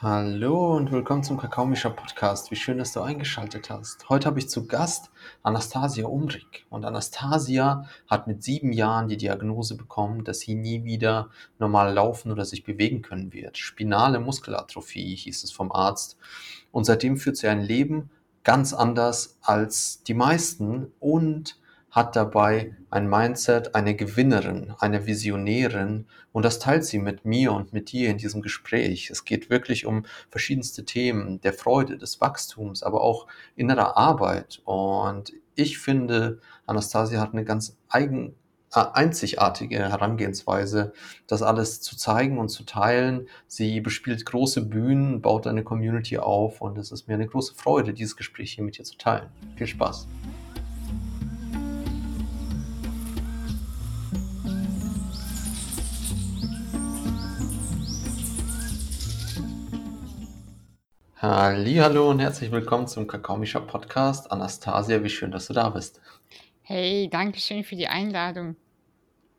Hallo und willkommen zum Kakaomischer Podcast. Wie schön, dass du eingeschaltet hast. Heute habe ich zu Gast Anastasia Umrig. Und Anastasia hat mit sieben Jahren die Diagnose bekommen, dass sie nie wieder normal laufen oder sich bewegen können wird. Spinale Muskelatrophie hieß es vom Arzt. Und seitdem führt sie ein Leben ganz anders als die meisten und hat dabei ein Mindset, eine Gewinnerin, eine Visionärin und das teilt sie mit mir und mit dir in diesem Gespräch. Es geht wirklich um verschiedenste Themen der Freude, des Wachstums, aber auch innerer Arbeit und ich finde, Anastasia hat eine ganz eigen, äh, einzigartige Herangehensweise, das alles zu zeigen und zu teilen. Sie bespielt große Bühnen, baut eine Community auf und es ist mir eine große Freude, dieses Gespräch hier mit dir zu teilen. Viel Spaß. Hallo und herzlich willkommen zum Kakaomischer Podcast. Anastasia, wie schön, dass du da bist. Hey, danke schön für die Einladung.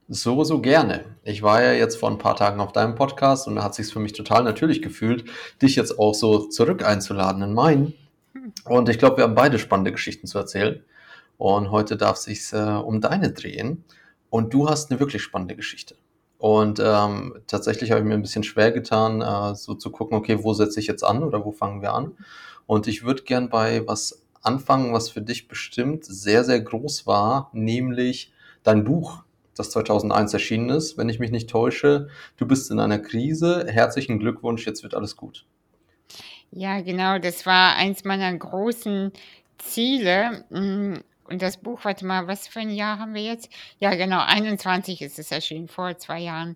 So, so gerne. Ich war ja jetzt vor ein paar Tagen auf deinem Podcast und da hat sich für mich total natürlich gefühlt, dich jetzt auch so zurück einzuladen in meinen. Und ich glaube, wir haben beide spannende Geschichten zu erzählen. Und heute darf es sich äh, um deine drehen. Und du hast eine wirklich spannende Geschichte. Und ähm, tatsächlich habe ich mir ein bisschen schwer getan, äh, so zu gucken, okay, wo setze ich jetzt an oder wo fangen wir an? Und ich würde gern bei was anfangen, was für dich bestimmt sehr, sehr groß war, nämlich dein Buch, das 2001 erschienen ist, wenn ich mich nicht täusche. Du bist in einer Krise. Herzlichen Glückwunsch, jetzt wird alles gut. Ja, genau, das war eins meiner großen Ziele. Und das Buch, warte mal, was für ein Jahr haben wir jetzt? Ja, genau, 21 ist es erschienen, vor zwei Jahren.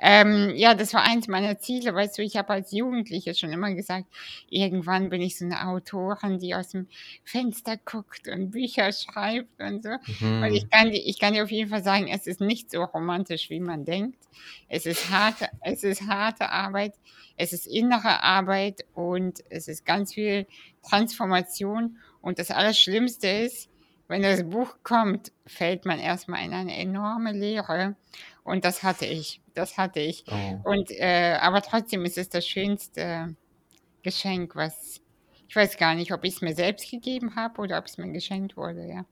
Ähm, ja, das war eins meiner Ziele, weißt du, ich habe als Jugendliche schon immer gesagt, irgendwann bin ich so eine Autorin, die aus dem Fenster guckt und Bücher schreibt und so. Mhm. Und ich kann, ich kann dir auf jeden Fall sagen, es ist nicht so romantisch, wie man denkt. Es ist harte, es ist harte Arbeit, es ist innere Arbeit und es ist ganz viel Transformation. Und das Allerschlimmste ist, wenn das Buch kommt, fällt man erstmal in eine enorme Leere. Und das hatte ich. Das hatte ich. Oh. Und, äh, aber trotzdem ist es das schönste Geschenk, was ich weiß gar nicht, ob ich es mir selbst gegeben habe oder ob es mir geschenkt wurde, ja.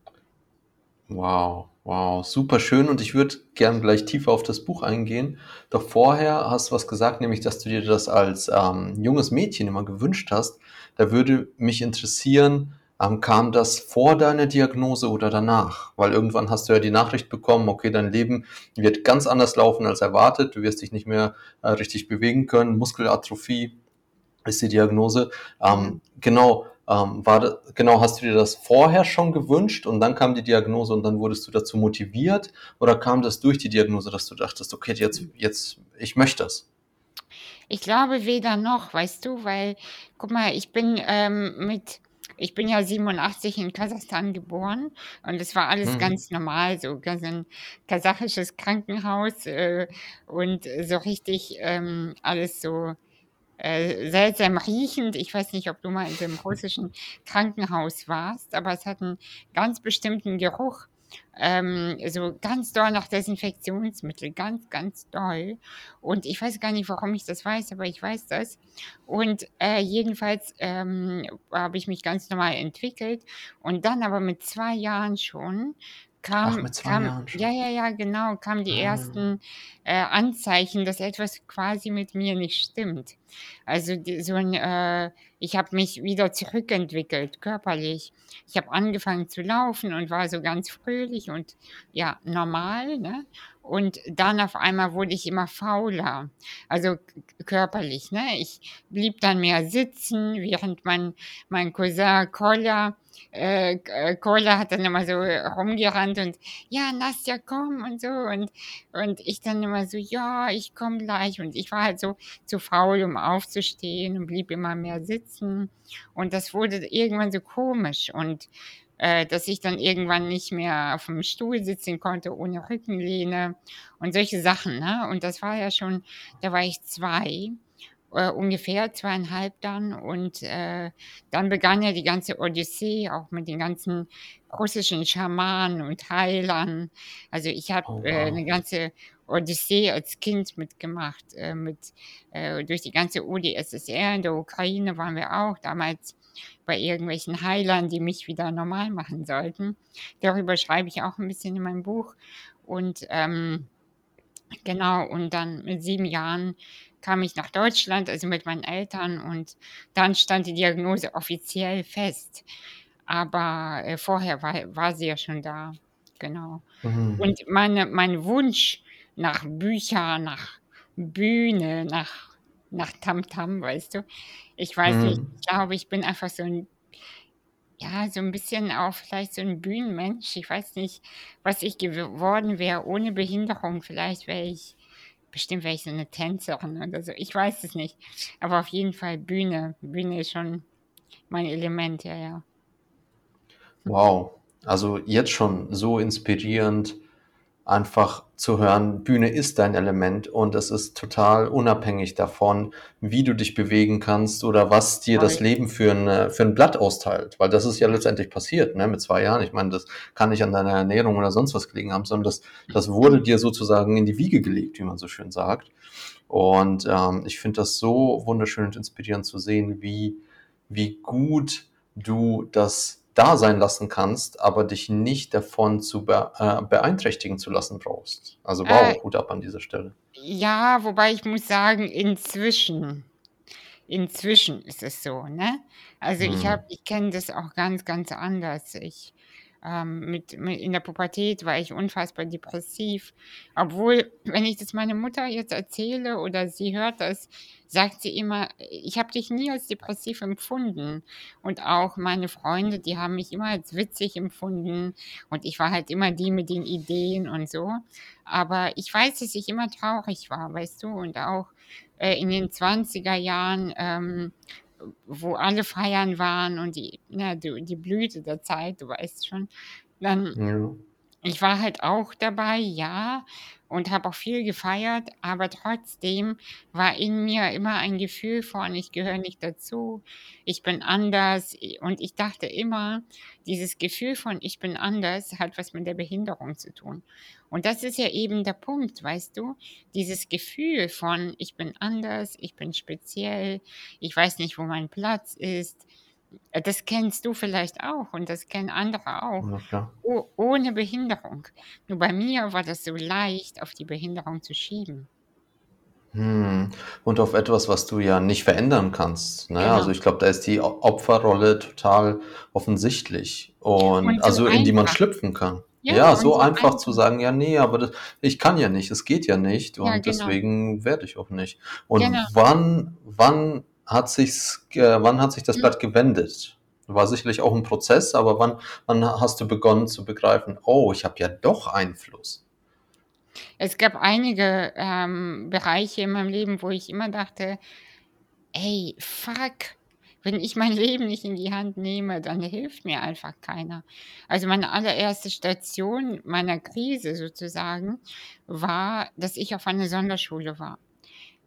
Wow, wow, super schön. Und ich würde gern gleich tiefer auf das Buch eingehen. Doch vorher hast du was gesagt, nämlich, dass du dir das als ähm, junges Mädchen immer gewünscht hast. Da würde mich interessieren, ähm, kam das vor deiner Diagnose oder danach? Weil irgendwann hast du ja die Nachricht bekommen, okay, dein Leben wird ganz anders laufen als erwartet, du wirst dich nicht mehr äh, richtig bewegen können, Muskelatrophie ist die Diagnose. Ähm, genau, ähm, war, genau, hast du dir das vorher schon gewünscht und dann kam die Diagnose und dann wurdest du dazu motiviert oder kam das durch die Diagnose, dass du dachtest, okay, jetzt, jetzt, ich möchte das? Ich glaube weder noch, weißt du, weil, guck mal, ich bin ähm, mit ich bin ja 87 in Kasachstan geboren und es war alles mhm. ganz normal, so ein kasachisches Krankenhaus äh, und so richtig ähm, alles so äh, seltsam riechend. Ich weiß nicht, ob du mal in dem russischen Krankenhaus warst, aber es hat einen ganz bestimmten Geruch ähm, so ganz doll nach Desinfektionsmittel, ganz, ganz doll. Und ich weiß gar nicht, warum ich das weiß, aber ich weiß das. Und äh, jedenfalls ähm, habe ich mich ganz normal entwickelt. Und dann aber mit zwei Jahren schon kam, Ach, mit zwei kam Jahren schon. ja, ja, ja, genau, kamen die ah. ersten äh, Anzeichen, dass etwas quasi mit mir nicht stimmt. Also so ein, äh, ich habe mich wieder zurückentwickelt, körperlich. Ich habe angefangen zu laufen und war so ganz fröhlich und ja, normal, ne? Und dann auf einmal wurde ich immer fauler, also körperlich. Ne? Ich blieb dann mehr sitzen, während mein, mein Cousin Kolla, äh, äh, hat dann immer so rumgerannt und ja, Nastja, komm und so. Und, und ich dann immer so, ja, ich komme gleich. Und ich war halt so zu faul, um aufzustehen und blieb immer mehr sitzen. Und das wurde irgendwann so komisch. Und äh, dass ich dann irgendwann nicht mehr auf dem Stuhl sitzen konnte ohne Rückenlehne und solche Sachen. Ne? Und das war ja schon, da war ich zwei, äh, ungefähr zweieinhalb dann. Und äh, dann begann ja die ganze Odyssee, auch mit den ganzen russischen Schamanen und Heilern. Also ich habe oh, äh, wow. äh, eine ganze Odyssee als Kind mitgemacht, äh, mit, äh, durch die ganze UdSSR. In der Ukraine waren wir auch damals bei irgendwelchen Heilern, die mich wieder normal machen sollten. Darüber schreibe ich auch ein bisschen in meinem Buch. Und ähm, genau, und dann mit sieben Jahren kam ich nach Deutschland, also mit meinen Eltern, und dann stand die Diagnose offiziell fest. Aber äh, vorher war, war sie ja schon da. Genau. Mhm. Und meine, mein Wunsch nach Büchern, nach Bühne, nach, nach Tamtam, weißt du, ich weiß nicht, Mhm. ich glaube, ich bin einfach so ein, ja, so ein bisschen auch vielleicht so ein Bühnenmensch. Ich weiß nicht, was ich geworden wäre ohne Behinderung. Vielleicht wäre ich, bestimmt wäre ich so eine Tänzerin oder so. Ich weiß es nicht. Aber auf jeden Fall Bühne. Bühne ist schon mein Element, ja, ja. Wow. Also jetzt schon so inspirierend, einfach zu hören, Bühne ist dein Element und es ist total unabhängig davon, wie du dich bewegen kannst oder was dir das Leben für ein, für ein Blatt austeilt. Weil das ist ja letztendlich passiert, ne, mit zwei Jahren. Ich meine, das kann nicht an deiner Ernährung oder sonst was gelegen haben, sondern das, das wurde dir sozusagen in die Wiege gelegt, wie man so schön sagt. Und ähm, ich finde das so wunderschön und inspirierend zu sehen, wie, wie gut du das da sein lassen kannst, aber dich nicht davon zu be äh, beeinträchtigen zu lassen brauchst. Also wow, Äh, Hut ab an dieser Stelle. ja, wobei ich muss sagen, inzwischen, inzwischen ist es so, ne? Also ich Hm. habe, ich kenne das auch ganz, ganz anders. Ich ähm, mit, mit in der Pubertät war ich unfassbar depressiv, obwohl, wenn ich das meiner Mutter jetzt erzähle oder sie hört das, sagt sie immer, ich habe dich nie als depressiv empfunden. Und auch meine Freunde, die haben mich immer als witzig empfunden und ich war halt immer die mit den Ideen und so. Aber ich weiß, dass ich immer traurig war, weißt du, und auch äh, in den 20er Jahren, ähm, wo alle feiern waren und die, na, die, die Blüte der Zeit, du weißt schon, dann Ja. Ich war halt auch dabei, ja, und habe auch viel gefeiert, aber trotzdem war in mir immer ein Gefühl von, ich gehöre nicht dazu, ich bin anders. Und ich dachte immer, dieses Gefühl von, ich bin anders, hat was mit der Behinderung zu tun. Und das ist ja eben der Punkt, weißt du? Dieses Gefühl von, ich bin anders, ich bin speziell, ich weiß nicht, wo mein Platz ist. Äh, Das kennst du vielleicht auch und das kennen andere auch. Ja. Oh, ohne Behinderung. Nur bei mir war das so leicht, auf die Behinderung zu schieben. Hm. Und auf etwas, was du ja nicht verändern kannst. Ne? Also Genau. ich glaube, da ist die Opferrolle total offensichtlich und Und so also in die man einfach. schlüpfen kann. Ja, Ja, so so einfach einfach. zu sagen, ja, nee, aber das, ich kann ja nicht, es geht ja nicht Ja, und genau. deswegen werde ich auch nicht. Und Genau. wann, wann hat sich's, äh, wann hat sich das Hm. Blatt gewendet? War sicherlich auch ein Prozess, aber wann, wann hast du begonnen zu begreifen, oh, ich habe ja doch Einfluss? Es gab einige ähm, Bereiche in meinem Leben, wo ich immer dachte, ey, fuck, wenn ich mein Leben nicht in die Hand nehme, dann hilft mir einfach keiner. Also meine allererste Station meiner Krise sozusagen war, dass ich auf einer Sonderschule war.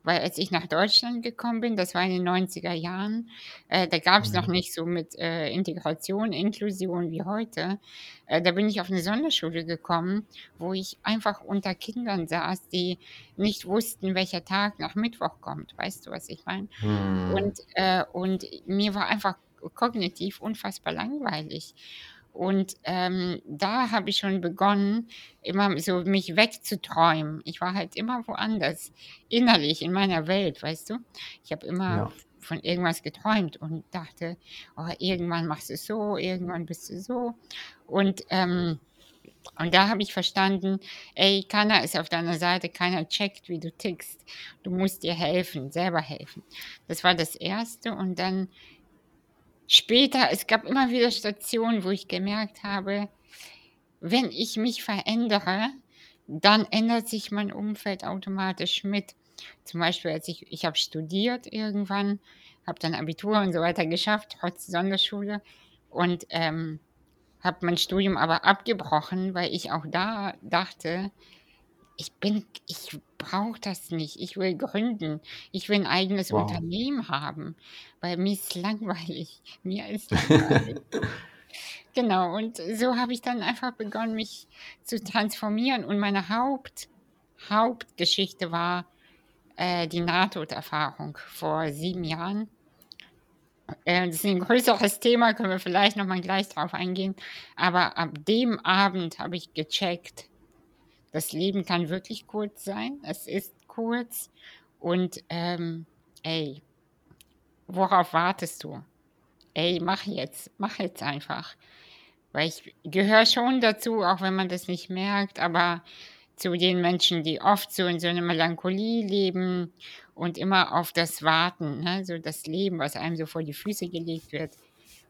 Weil als ich nach Deutschland gekommen bin, das war in den 90er Jahren, äh, da gab es noch Mhm. nicht so mit äh, Integration, Inklusion wie heute. Äh, da bin ich auf eine Sonderschule gekommen, wo ich einfach unter Kindern saß, die nicht wussten, welcher Tag nach Mittwoch kommt. Weißt du, was ich meine? Hm. Und, äh, und mir war einfach kognitiv unfassbar langweilig. Und ähm, da habe ich schon begonnen, immer so mich wegzuträumen. Ich war halt immer woanders, innerlich in meiner Welt, weißt du? Ich habe immer Ja. von irgendwas geträumt und dachte, oh, irgendwann machst du es so, irgendwann bist du so. Und, ähm, und da habe ich verstanden, ey, keiner ist auf deiner Seite, keiner checkt, wie du tickst. Du musst dir helfen, selber helfen. Das war das Erste. Und dann später, es gab immer wieder Stationen, wo ich gemerkt habe, wenn ich mich verändere, dann ändert sich mein Umfeld automatisch mit. Zum Beispiel, als ich, ich habe studiert irgendwann, habe dann Abitur und so weiter geschafft, trotz Sonderschule und ähm, habe mein Studium aber abgebrochen, weil ich auch da dachte, ich bin, ich brauche das nicht. Ich will gründen. Ich will ein eigenes Wow. Unternehmen haben, weil mir ist langweilig. Mir ist langweilig. Genau, und so habe ich dann einfach begonnen, mich zu transformieren. Und meine Haupt, Hauptgeschichte war äh, die Nahtoderfahrung vor sieben Jahren. Äh, das ist ein größeres Thema, können wir vielleicht nochmal gleich drauf eingehen. Aber ab dem Abend habe ich gecheckt, das Leben kann wirklich kurz sein. Es ist kurz. Und ähm, ey, worauf wartest du? Ey, mach jetzt, mach jetzt einfach. Weil ich gehöre schon dazu, auch wenn man das nicht merkt, aber zu den Menschen, die oft so in so einer Melancholie leben und immer auf das warten, ne? so das Leben, was einem so vor die Füße gelegt wird.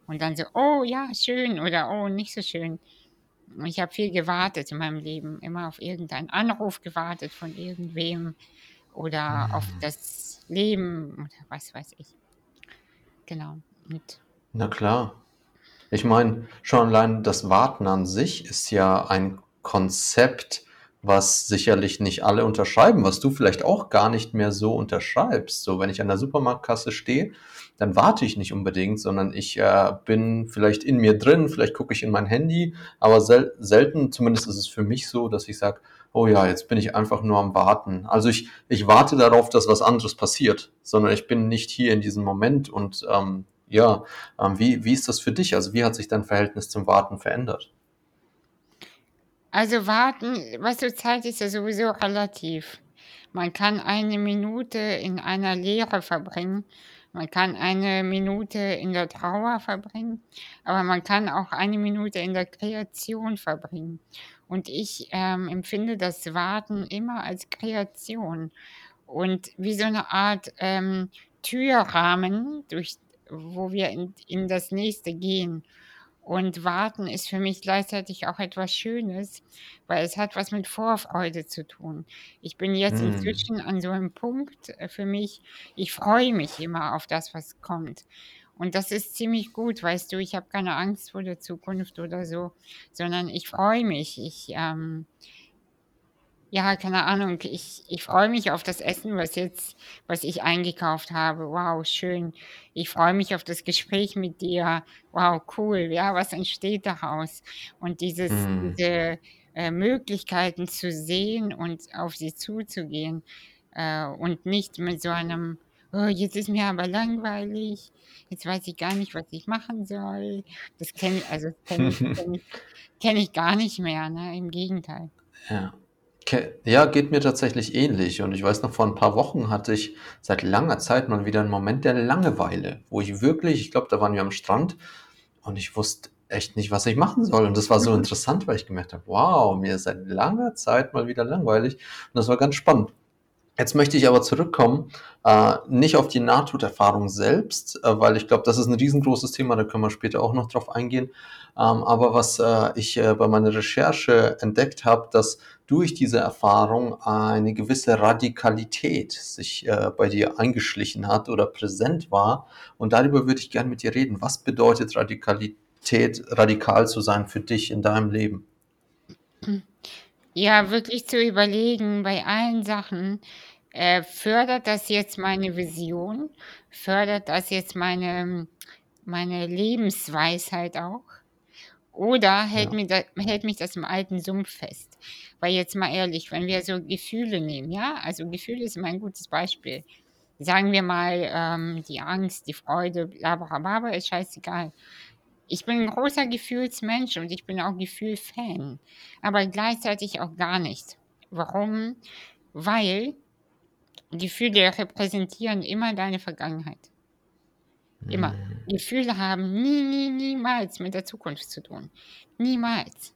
Und dann so, oh ja, schön oder oh, nicht so schön. Ich habe viel gewartet in meinem Leben, immer auf irgendeinen Anruf gewartet von irgendwem oder mhm. auf das Leben oder was weiß ich. Genau. Mit. Na klar. Ich meine, schon allein das Warten an sich ist ja ein Konzept, was sicherlich nicht alle unterschreiben, was du vielleicht auch gar nicht mehr so unterschreibst. So, wenn ich an der Supermarktkasse stehe, dann warte ich nicht unbedingt, sondern ich äh, bin vielleicht in mir drin, vielleicht gucke ich in mein Handy, aber sel selten, zumindest ist es für mich so, dass ich sage, oh ja, jetzt bin ich einfach nur am Warten. Also ich, ich warte darauf, dass was anderes passiert, sondern ich bin nicht hier in diesem Moment und ähm, ja, ähm, wie, wie ist das für dich? Also wie hat sich dein Verhältnis zum Warten verändert? Also warten, was du Zeit ist ja sowieso relativ. Man kann eine Minute in einer Lehre verbringen, man kann eine Minute in der Trauer verbringen, aber man kann auch eine Minute in der Kreation verbringen. Und ich ähm, empfinde das Warten immer als Kreation und wie so eine Art ähm, Türrahmen, durch, wo wir in, in das nächste gehen. Und warten ist für mich gleichzeitig auch etwas Schönes, weil es hat was mit Vorfreude zu tun. Ich bin jetzt Mhm. inzwischen an so einem Punkt äh, für mich, ich freue mich immer auf das, was kommt. Und das ist ziemlich gut, weißt du, ich habe keine Angst vor der Zukunft oder so, sondern ich freue mich. Ich, ähm, ja, keine Ahnung. Ich, ich freue mich auf das Essen, was jetzt, was ich eingekauft habe. Wow, schön. Ich freue mich auf das Gespräch mit dir. Wow, cool. Ja, was entsteht daraus? Und dieses, Mm. diese äh, Möglichkeiten zu sehen und auf sie zuzugehen äh, und nicht mit so einem, oh, jetzt ist mir aber langweilig, jetzt weiß ich gar nicht, was ich machen soll. Das kenne ich, also kenne ich, kenn kenn ich gar nicht mehr, ne? Im Gegenteil. Ja. Ja, geht mir tatsächlich ähnlich. Und ich weiß noch, vor ein paar Wochen hatte ich seit langer Zeit mal wieder einen Moment der Langeweile, wo ich wirklich, ich glaube, da waren wir am Strand und ich wusste echt nicht, was ich machen soll. Und das war so interessant, weil ich gemerkt habe, wow, mir ist seit langer Zeit mal wieder langweilig. Und das war ganz spannend. Jetzt möchte ich aber zurückkommen, äh, nicht auf die Nahtoderfahrung selbst, äh, weil ich glaube, das ist ein riesengroßes Thema, da können wir später auch noch drauf eingehen. Ähm, aber was äh, ich äh, bei meiner Recherche entdeckt habe, dass durch diese Erfahrung eine gewisse Radikalität sich äh, bei dir eingeschlichen hat oder präsent war. Und darüber würde ich gerne mit dir reden. Was bedeutet Radikalität, radikal zu sein für dich in deinem Leben? Ja, wirklich zu überlegen bei allen Sachen, äh, fördert das jetzt meine Vision? Fördert das jetzt meine, meine Lebensweisheit auch? Oder hält, Ja. mir da, hält mich das im alten Sumpf fest? Weil jetzt mal ehrlich, wenn wir so Gefühle nehmen, ja, also Gefühle ist immer ein gutes Beispiel. Sagen wir mal, ähm, die Angst, die Freude, bla bla bla, ist scheißegal. Ich bin ein großer Gefühlsmensch und ich bin auch Gefühlfan, aber gleichzeitig auch gar nicht. Warum? Weil Gefühle repräsentieren immer deine Vergangenheit. Immer. Mhm. Gefühle haben nie, nie, niemals mit der Zukunft zu tun. Niemals.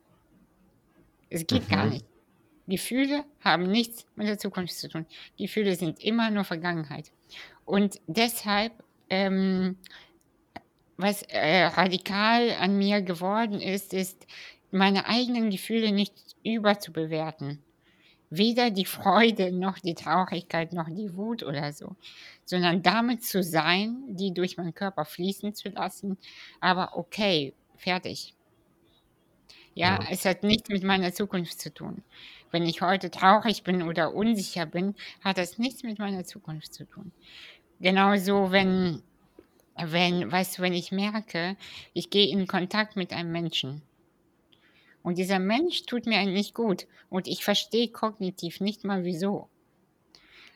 Es geht mhm. gar nicht. Gefühle haben nichts mit der Zukunft zu tun. Gefühle sind immer nur Vergangenheit. Und deshalb, ähm, was äh, radikal an mir geworden ist, ist, meine eigenen Gefühle nicht überzubewerten weder die Freude noch die Traurigkeit noch die Wut oder so, sondern damit zu sein, die durch meinen Körper fließen zu lassen, aber okay, fertig. Ja, ja, es hat nichts mit meiner Zukunft zu tun. Wenn ich heute traurig bin oder unsicher bin, hat das nichts mit meiner Zukunft zu tun. Genauso, wenn, wenn, weißt du, wenn ich merke, ich gehe in Kontakt mit einem Menschen Und dieser Mensch tut mir nicht gut. Und ich verstehe kognitiv nicht mal wieso.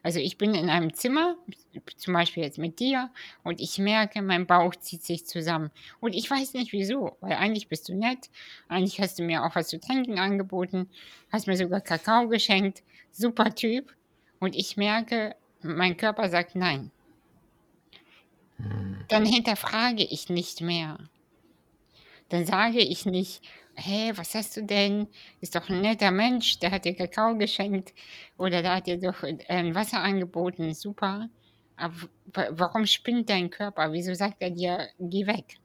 Also ich bin in einem Zimmer, zum Beispiel jetzt mit dir, und ich merke, mein Bauch zieht sich zusammen. Und ich weiß nicht wieso, weil eigentlich bist du nett, eigentlich hast du mir auch was zu trinken angeboten, hast mir sogar Kakao geschenkt, super Typ. Und ich merke, mein Körper sagt nein. Hm. Dann hinterfrage ich nicht mehr. Dann sage ich nicht, hey, was hast du denn? Ist doch ein netter Mensch, der hat dir Kakao geschenkt oder der hat dir doch ein Wasser angeboten, super. Aber warum spinnt dein Körper? Wieso sagt er dir, geh weg?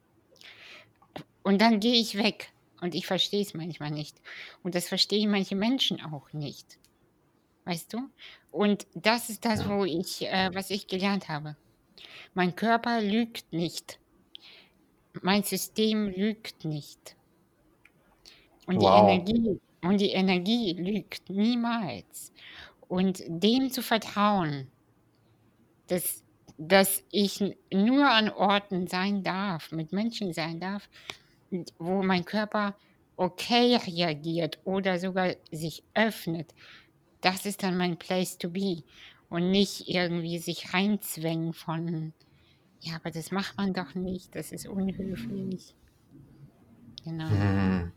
Und dann gehe ich weg und ich verstehe es manchmal nicht. Und das verstehen manche Menschen auch nicht. Weißt du? Und das ist das, wo ich, äh, was ich gelernt habe. Mein Körper lügt nicht. Mein System lügt nicht. Und die Energie und die Energie lügt niemals. Und dem zu vertrauen, dass, dass ich nur an Orten sein darf, mit Menschen sein darf, wo mein Körper okay reagiert oder sogar sich öffnet, das ist dann mein Place to be. Und nicht irgendwie sich reinzwängen von, ja, aber das macht man doch nicht, das ist unhöflich. Genau. Hm.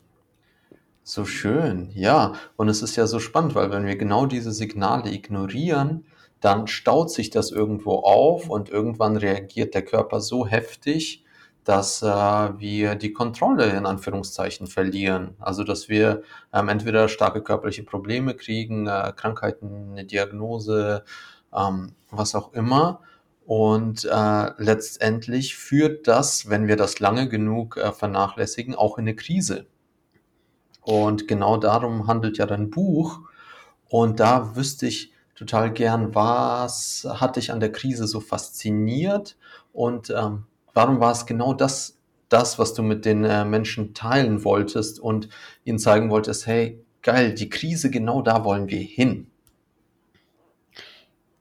So schön, ja. Und es ist ja so spannend, weil wenn wir genau diese Signale ignorieren, dann staut sich das irgendwo auf und irgendwann reagiert der Körper so heftig, dass äh, wir die Kontrolle in Anführungszeichen verlieren. Also dass wir ähm, entweder starke körperliche Probleme kriegen, äh, Krankheiten, eine Diagnose, ähm, was auch immer. Und äh, letztendlich führt das, wenn wir das lange genug äh, vernachlässigen, auch in eine Krise. Und genau darum handelt ja dein Buch. Und da wüsste ich total gern, was hat dich an der Krise so fasziniert und ähm, warum war es genau das, das, was du mit den äh, Menschen teilen wolltest und ihnen zeigen wolltest, hey, geil, die Krise, genau da wollen wir hin.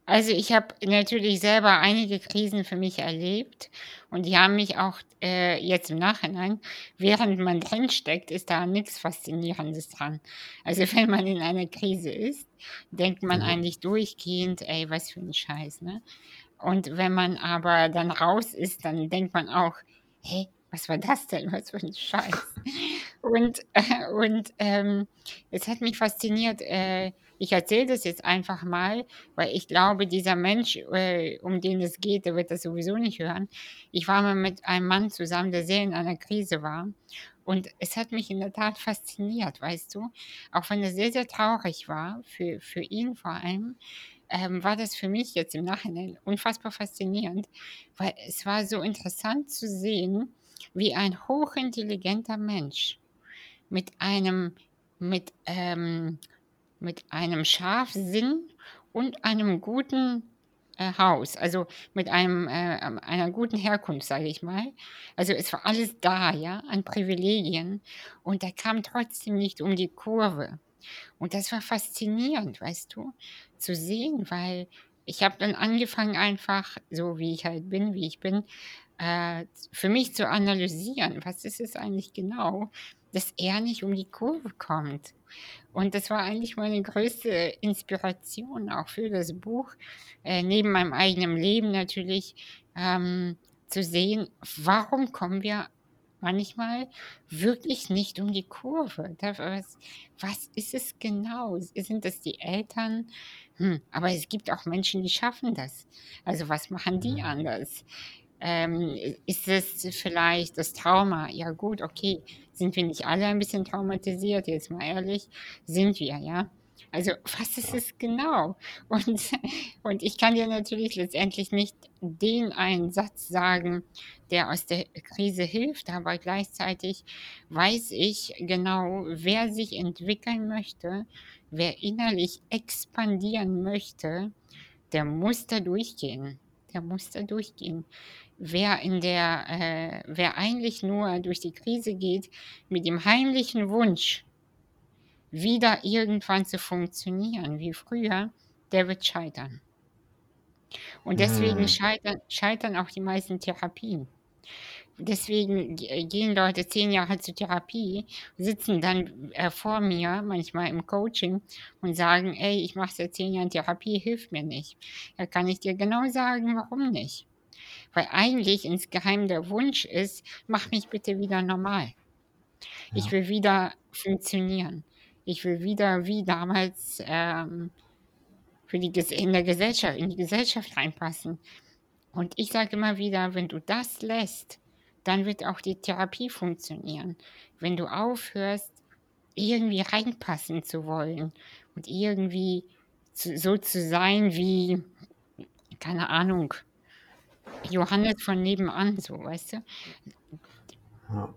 Also ich habe natürlich selber einige Krisen für mich erlebt und die haben mich auch äh, jetzt im Nachhinein, während man drinsteckt, ist da nichts Faszinierendes dran. Also wenn man in einer Krise ist, denkt man mhm. eigentlich durchgehend, ey, was für ein Scheiß, ne? Und wenn man aber dann raus ist, dann denkt man auch, hey, was war das denn? Was für ein Scheiß. Und, äh, und ähm, es hat mich fasziniert, äh, ich erzähle das jetzt einfach mal, weil ich glaube, dieser Mensch, äh, um den es geht, der wird das sowieso nicht hören. Ich war mal mit einem Mann zusammen, der sehr in einer Krise war. Und es hat mich in der Tat fasziniert, weißt du. Auch wenn er sehr, sehr traurig war, für, für ihn vor allem, ähm, war das für mich jetzt im Nachhinein unfassbar faszinierend, weil es war so interessant zu sehen, wie ein hochintelligenter Mensch mit einem, mit, ähm, mit einem Scharfsinn und einem guten äh, Haus, also mit einem, äh, ähm, einer guten Herkunft, sage ich mal. Also es war alles da, ja, an Privilegien. Und er kam trotzdem nicht um die Kurve. Und das war faszinierend, weißt du, zu sehen, weil ich habe dann angefangen einfach, so wie ich halt bin, wie ich bin, äh, für mich zu analysieren, was ist es eigentlich genau, dass er nicht um die Kurve kommt. Und das war eigentlich meine größte Inspiration auch für das Buch, äh, neben meinem eigenen Leben natürlich, ähm, zu sehen, warum kommen wir manchmal wirklich nicht um die Kurve. Was, ist es genau? Sind das die Eltern? Hm, aber es gibt auch Menschen, die schaffen das. Also was machen die mhm. anders? Ähm, ist es vielleicht das Trauma? Ja gut, okay, sind wir nicht alle ein bisschen traumatisiert, jetzt mal ehrlich? Sind wir, ja. Also was ist es genau? Und, und ich kann dir natürlich letztendlich nicht den einen Satz sagen, der aus der Krise hilft, aber gleichzeitig weiß ich genau, wer sich entwickeln möchte, wer innerlich expandieren möchte, der muss da durchgehen. Der muss da durchgehen wer in der, äh, wer eigentlich nur durch die Krise geht mit dem heimlichen Wunsch, wieder irgendwann zu funktionieren wie früher, der wird scheitern. Und deswegen hm. scheitern, scheitern auch die meisten Therapien. deswegen gehen Leute zehn Jahre zur Therapie, sitzen dann äh, vor mir, manchmal im Coaching, und sagen, ey, ich mache seit zehn Jahren Therapie, hilft mir nicht. Da kann ich dir genau sagen, warum nicht. Weil eigentlich insgeheim der Wunsch ist, mach mich bitte wieder normal. Ja. Ich will wieder funktionieren. Ich will wieder wie damals ähm, für die, in der Gesellschaft, in die Gesellschaft reinpassen. Und ich sage immer wieder, wenn du das lässt, dann wird auch die Therapie funktionieren. Wenn du aufhörst, irgendwie reinpassen zu wollen und irgendwie zu, so zu sein wie, keine Ahnung, Johannes von nebenan, so, weißt du? Ja.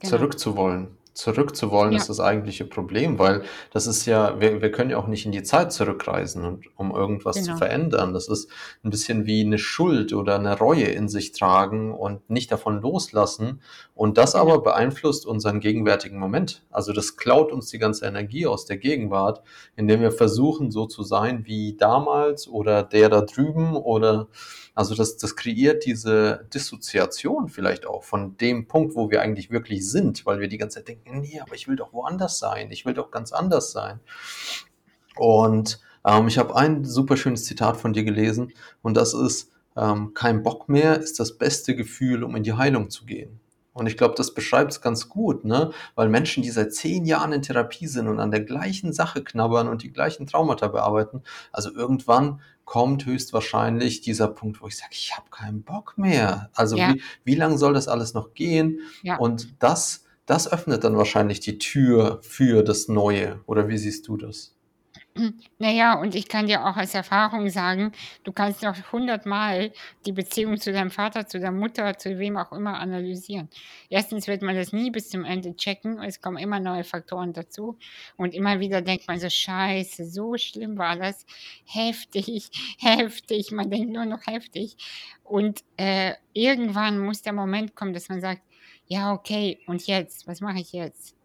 Genau. Zurückzuwollen zurückzuwollen, ja. ist das eigentliche Problem, weil das ist ja, wir, wir können ja auch nicht in die Zeit zurückreisen, und, um irgendwas genau. zu verändern. Das ist ein bisschen wie eine Schuld oder eine Reue in sich tragen und nicht davon loslassen. Und das aber beeinflusst unseren gegenwärtigen Moment. Also das klaut uns die ganze Energie aus der Gegenwart, indem wir versuchen, so zu sein wie damals oder der da drüben oder also das, das kreiert diese Dissoziation vielleicht auch von dem Punkt, wo wir eigentlich wirklich sind, weil wir die ganze Zeit denken, nee, aber ich will doch woanders sein, ich will doch ganz anders sein. Und ähm, ich habe ein super schönes Zitat von dir gelesen und das ist, ähm, kein Bock mehr ist das beste Gefühl, um in die Heilung zu gehen. Und ich glaube, das beschreibt es ganz gut, ne? Weil Menschen, die seit zehn Jahren in Therapie sind und an der gleichen Sache knabbern und die gleichen Traumata bearbeiten, also irgendwann kommt höchstwahrscheinlich dieser Punkt, wo ich sage, ich habe keinen Bock mehr. Also ja. wie, wie lange soll das alles noch gehen? Ja. Und das, das öffnet dann wahrscheinlich die Tür für das Neue. Oder wie siehst du das? Naja, und ich kann dir auch als Erfahrung sagen, du kannst noch hundertmal die Beziehung zu deinem Vater, zu der Mutter, zu wem auch immer analysieren. Erstens wird man das nie bis zum Ende checken, es kommen immer neue Faktoren dazu und immer wieder denkt man so, scheiße, so schlimm war das, heftig, heftig, man denkt nur noch heftig. Und äh, irgendwann muss der Moment kommen, dass man sagt, ja, okay, und jetzt, was mache ich jetzt?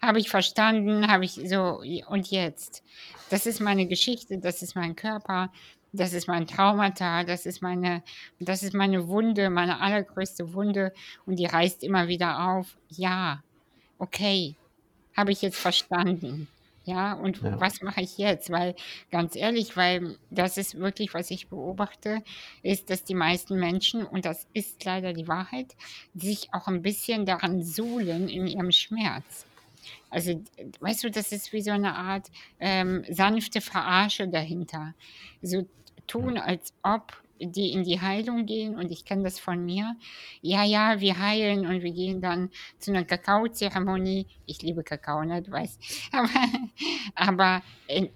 Habe ich verstanden, habe ich so, und jetzt? Das ist meine Geschichte, das ist mein Körper, das ist mein Traumata, das ist meine, das ist meine Wunde, meine allergrößte Wunde und die reißt immer wieder auf. Ja, okay, habe ich jetzt verstanden. Ja, und ja. was mache ich jetzt? Weil ganz ehrlich, weil das ist wirklich, was ich beobachte, ist, dass die meisten Menschen, und das ist leider die Wahrheit, sich auch ein bisschen daran suhlen in ihrem Schmerz. Also, weißt du, das ist wie so eine Art ähm, sanfte Verarsche dahinter. So tun, als ob die in die Heilung gehen und ich kenne das von mir. Ja, ja, wir heilen und wir gehen dann zu einer Kakaozeremonie. Ich liebe Kakao, ne, du weißt. Aber, aber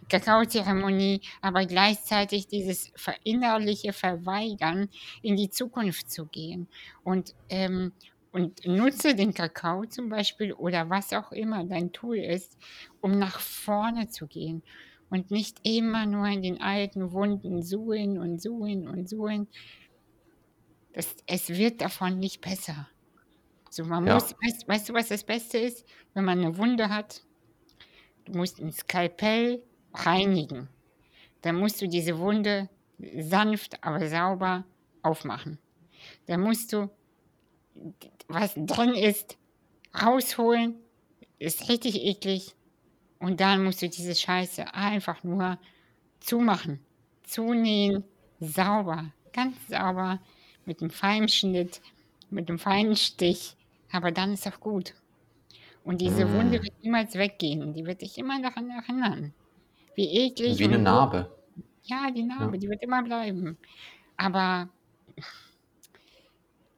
Kakaozeremonie, aber gleichzeitig dieses verinnerliche Verweigern, in die Zukunft zu gehen. Und, ähm, und nutze den Kakao zum Beispiel oder was auch immer dein Tool ist, um nach vorne zu gehen und nicht immer nur in den alten Wunden suchen und suchen und suchen. Das, es wird davon nicht besser. So, man ja. muss, weißt, weißt, du, was das Beste ist? Wenn man eine Wunde hat, du musst ein Skalpell reinigen. Dann musst du diese Wunde sanft, aber sauber aufmachen. Dann musst du was drin ist, rausholen. Ist richtig eklig. Und dann musst du diese Scheiße einfach nur zumachen, zunähen, sauber, ganz sauber, mit einem feinen Schnitt, mit einem feinen Stich. Aber dann ist auch gut. Und diese mm. Wunde wird niemals weggehen. Die wird dich immer daran erinnern. Wie eklig. Wie eine Narbe. Ja, die Narbe, ja. die wird immer bleiben. Aber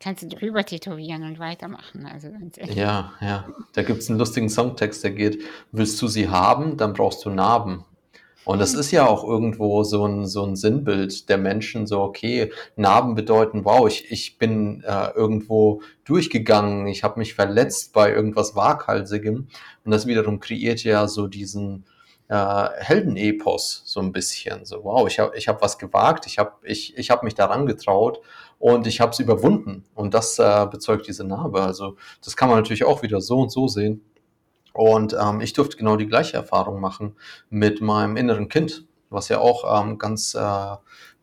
kannst du drüber tätowieren und weitermachen. Also. Ja, ja. Da gibt es einen lustigen Songtext, der geht, willst du sie haben, dann brauchst du Narben. Und das ist ja auch irgendwo so ein, so ein Sinnbild der Menschen, so, okay, Narben bedeuten, wow, ich, ich bin äh, irgendwo durchgegangen, ich habe mich verletzt bei irgendwas Waghalsigem. Und das wiederum kreiert ja so diesen äh, Heldenepos so ein bisschen. So, wow, ich habe ich hab was gewagt, ich habe ich, ich hab mich daran getraut und ich habe es überwunden. Und das äh, bezeugt diese Narbe. Also das kann man natürlich auch wieder so und so sehen. Und ähm, ich durfte genau die gleiche Erfahrung machen mit meinem inneren Kind, was ja auch ähm, ganz äh,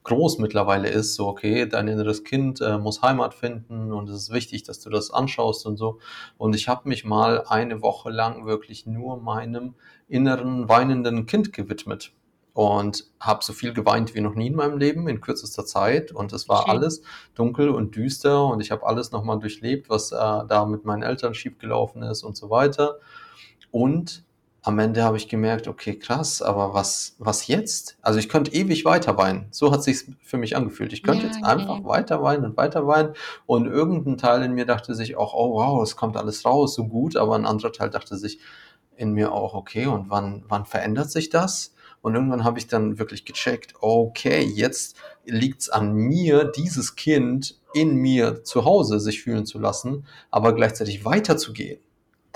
groß mittlerweile ist, so okay, dein inneres Kind äh, muss Heimat finden und es ist wichtig, dass du das anschaust und so. Und ich habe mich mal eine Woche lang wirklich nur meinem inneren weinenden Kind gewidmet und habe so viel geweint wie noch nie in meinem Leben in kürzester Zeit und es war Schön. alles dunkel und düster und ich habe alles nochmal durchlebt, was äh, da mit meinen Eltern schiefgelaufen ist und so weiter. Und am Ende habe ich gemerkt, okay, krass, aber was, was jetzt? Also ich könnte ewig weiter weinen. So hat sich für mich angefühlt. Ich könnte Ja, jetzt ja, einfach weiter weinen und weiter weinen. Und irgendein Teil in mir dachte sich auch, oh wow, es kommt alles raus, so gut. Aber ein anderer Teil dachte sich in mir auch, okay, und wann, wann verändert sich das? Und irgendwann habe ich dann wirklich gecheckt, okay, jetzt liegt es an mir, dieses Kind in mir zu Hause sich fühlen zu lassen, aber gleichzeitig weiterzugehen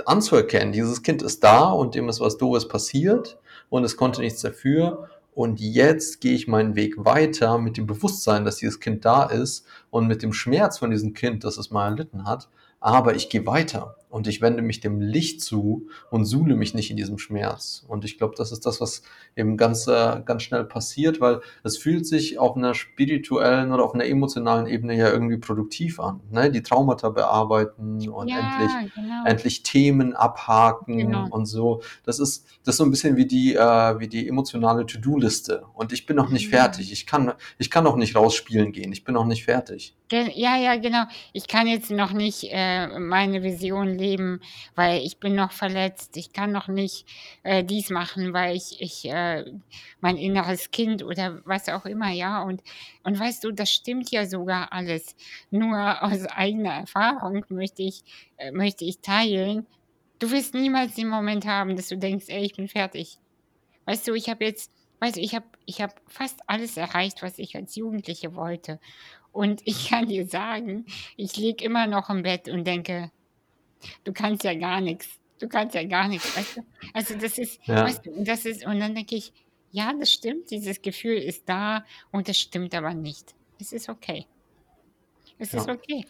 anzuerkennen, dieses Kind ist da und dem ist was Doofes passiert und es konnte nichts dafür. Und jetzt gehe ich meinen Weg weiter mit dem Bewusstsein, dass dieses Kind da ist und mit dem Schmerz von diesem Kind, das es mal erlitten hat. Aber ich gehe weiter und ich wende mich dem Licht zu und suhle mich nicht in diesem Schmerz. Und ich glaube, das ist das, was eben ganz, äh, ganz schnell passiert, weil es fühlt sich auf einer spirituellen oder auf einer emotionalen Ebene ja irgendwie produktiv an. Ne? Die Traumata bearbeiten und endlich Ja, genau. endlich Themen abhaken Genau. und so. Das ist, das ist so ein bisschen wie die, äh, wie die emotionale To-Do-Liste. Und ich bin noch nicht Ja. fertig. Ich kann, ich kann noch nicht rausspielen gehen. Ich bin noch nicht fertig. Ja, ja, genau. Ich kann jetzt noch nicht, äh, meine Vision leben, weil ich bin noch verletzt. Ich kann noch nicht, äh, dies machen, weil ich ich, äh mein inneres Kind oder was auch immer, ja. Und und weißt du, das stimmt ja sogar alles. Nur aus eigener Erfahrung möchte ich äh, möchte ich teilen, du wirst niemals den Moment haben, dass du denkst: „Ey, ich bin fertig.“ Weißt du, ich habe jetzt weißt du, ich habe ich habe fast alles erreicht, was ich als Jugendliche wollte. Und ich kann dir sagen, ich liege immer noch im Bett und denke: „Du kannst ja gar nix. Du kannst ja gar nix“, weißt du? Also, das ist Ja, weißt du, und das ist und dann denke ich: „Ja, das stimmt, dieses Gefühl ist da und das stimmt aber nicht. Es ist okay. Es ist ja. okay.“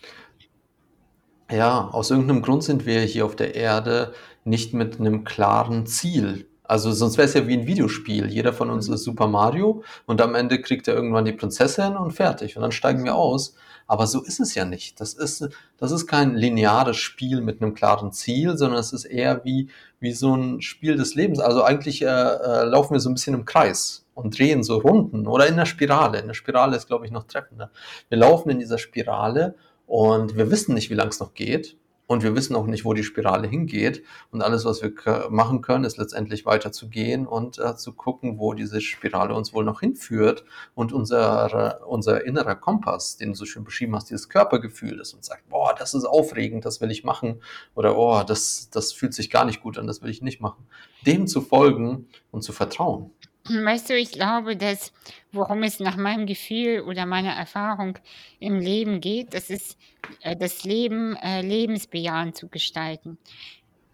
Ja, aus irgendeinem Grund sind wir hier auf der Erde nicht mit einem klaren Ziel. Also sonst wäre es ja wie ein Videospiel. Jeder von uns Mhm. ist Super Mario und am Ende kriegt er irgendwann die Prinzessin und fertig. Und dann steigen wir Mhm. aus. Aber so ist es ja nicht. Das ist, das ist kein lineares Spiel mit einem klaren Ziel, sondern es ist eher wie, wie so ein Spiel des Lebens. Also eigentlich äh, äh, laufen wir so ein bisschen im Kreis und drehen so Runden oder in der Spirale. In der Spirale ist, glaube ich, noch treffender. Wir laufen in dieser Spirale und wir wissen nicht, wie lang es noch geht. Und wir wissen auch nicht, wo die Spirale hingeht. Und alles, was wir machen können, ist letztendlich weiterzugehen und äh, zu gucken, wo diese Spirale uns wohl noch hinführt. Und unser, unser innerer Kompass, den du so schön beschrieben hast, dieses Körpergefühl, das uns sagt, boah, das ist aufregend, das will ich machen. Oder, oh, das, das fühlt sich gar nicht gut an, das will ich nicht machen. Dem zu folgen und zu vertrauen. Weißt du, ich glaube, dass worum es nach meinem Gefühl oder meiner Erfahrung im Leben geht, das ist, äh, das Leben, äh, lebensbejahend zu gestalten.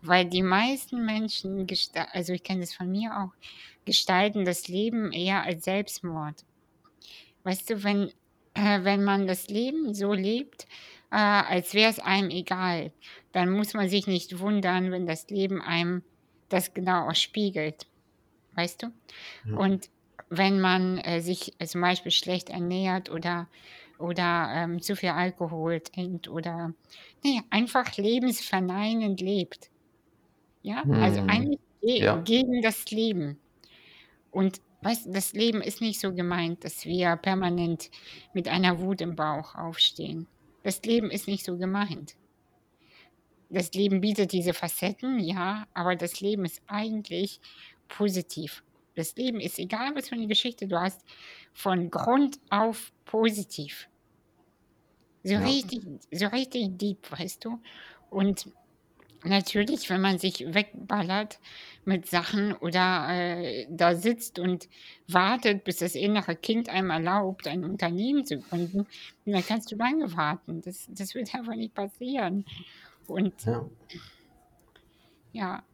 Weil die meisten Menschen also, ich kenne das von mir auch, gestalten das Leben eher als Selbstmord. Weißt du, wenn äh, wenn man das Leben so lebt, äh, als wäre es einem egal, dann muss man sich nicht wundern, wenn das Leben einem das genau auch spiegelt, weißt du? Ja. Und wenn man, äh, sich, äh, zum Beispiel schlecht ernährt oder oder, ähm, zu viel Alkohol trinkt oder, ja, einfach lebensverneinend lebt, ja? Also, Hm, eigentlich ge ja. gegen das Leben. Und weißt das Leben ist nicht so gemeint, dass wir permanent mit einer Wut im Bauch aufstehen. Das Leben ist nicht so gemeint. Das Leben bietet diese Facetten, ja, aber das Leben ist eigentlich positiv. Das Leben ist, egal was für eine Geschichte du hast, von Grund auf positiv. So Ja. richtig so richtig deep, weißt du? Und natürlich, wenn man sich wegballert mit Sachen oder, äh, da sitzt und wartet, bis das innere Kind einem erlaubt, ein Unternehmen zu gründen, dann kannst du lange warten. Das das wird einfach nicht passieren. Und Ja. ja,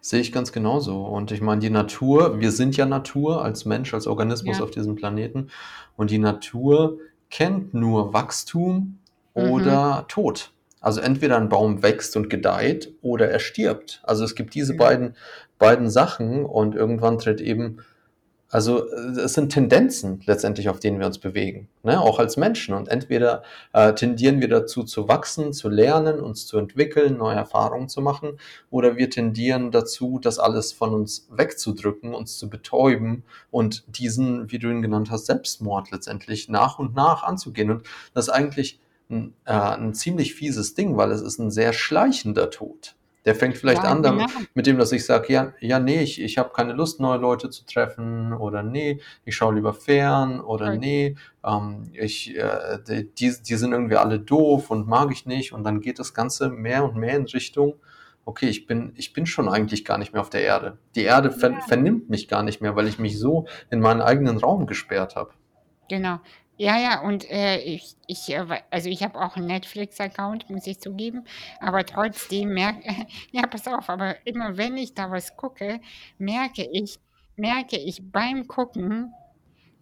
Sehe ich ganz genauso. Und ich meine, die Natur, wir sind ja Natur als Mensch, als Organismus ja. auf diesem Planeten. Und die Natur kennt nur Wachstum Mhm. oder Tod. Also entweder ein Baum wächst und gedeiht oder er stirbt. Also es gibt diese Mhm. beiden, beiden Sachen und irgendwann tritt eben also äh, es sind Tendenzen letztendlich, auf denen wir uns bewegen, ne? auch als Menschen. Und entweder äh, tendieren wir dazu zu wachsen, zu lernen, uns zu entwickeln, neue Erfahrungen zu machen, oder wir tendieren dazu, das alles von uns wegzudrücken, uns zu betäuben und diesen, wie du ihn genannt hast, Selbstmord letztendlich nach und nach anzugehen. Und das ist eigentlich ein, äh, ein ziemlich fieses Ding, weil es ist ein sehr schleichender Tod. Der fängt vielleicht ja, an genau. mit dem, dass ich sage, ja, ja, nee, ich, ich habe keine Lust, neue Leute zu treffen oder nee, ich schaue lieber fern oder okay. nee, ähm, ich, äh, die, die sind irgendwie alle doof und mag ich nicht und dann geht das Ganze mehr und mehr in Richtung, okay, ich bin, ich bin schon eigentlich gar nicht mehr auf der Erde. Die Erde ver vernimmt mich gar nicht mehr, weil ich mich so in meinen eigenen Raum gesperrt habe. Genau. Ja, ja, und äh, ich, ich, äh, also ich habe auch einen Netflix-Account, muss ich zugeben, aber trotzdem merke, ja, pass auf, aber immer wenn ich da was gucke, merke ich, merke ich beim Gucken,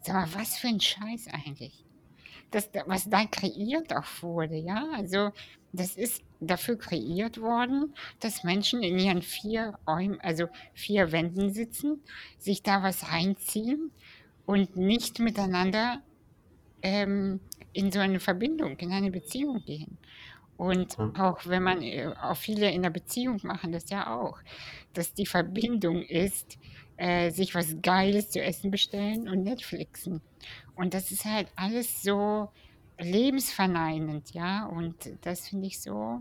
sag mal, was für ein Scheiß eigentlich. Das, was da kreiert auch wurde, ja, also das ist dafür kreiert worden, dass Menschen in ihren vier Räumen, also vier Wänden sitzen, sich da was reinziehen und nicht miteinander ähm, in so eine Verbindung, in eine Beziehung gehen. Und auch wenn man, äh, auch viele in der Beziehung machen das ja auch, dass die Verbindung ist, äh, sich was Geiles zu essen bestellen und Netflixen. Und das ist halt alles so lebensverneinend, ja. Und das finde ich so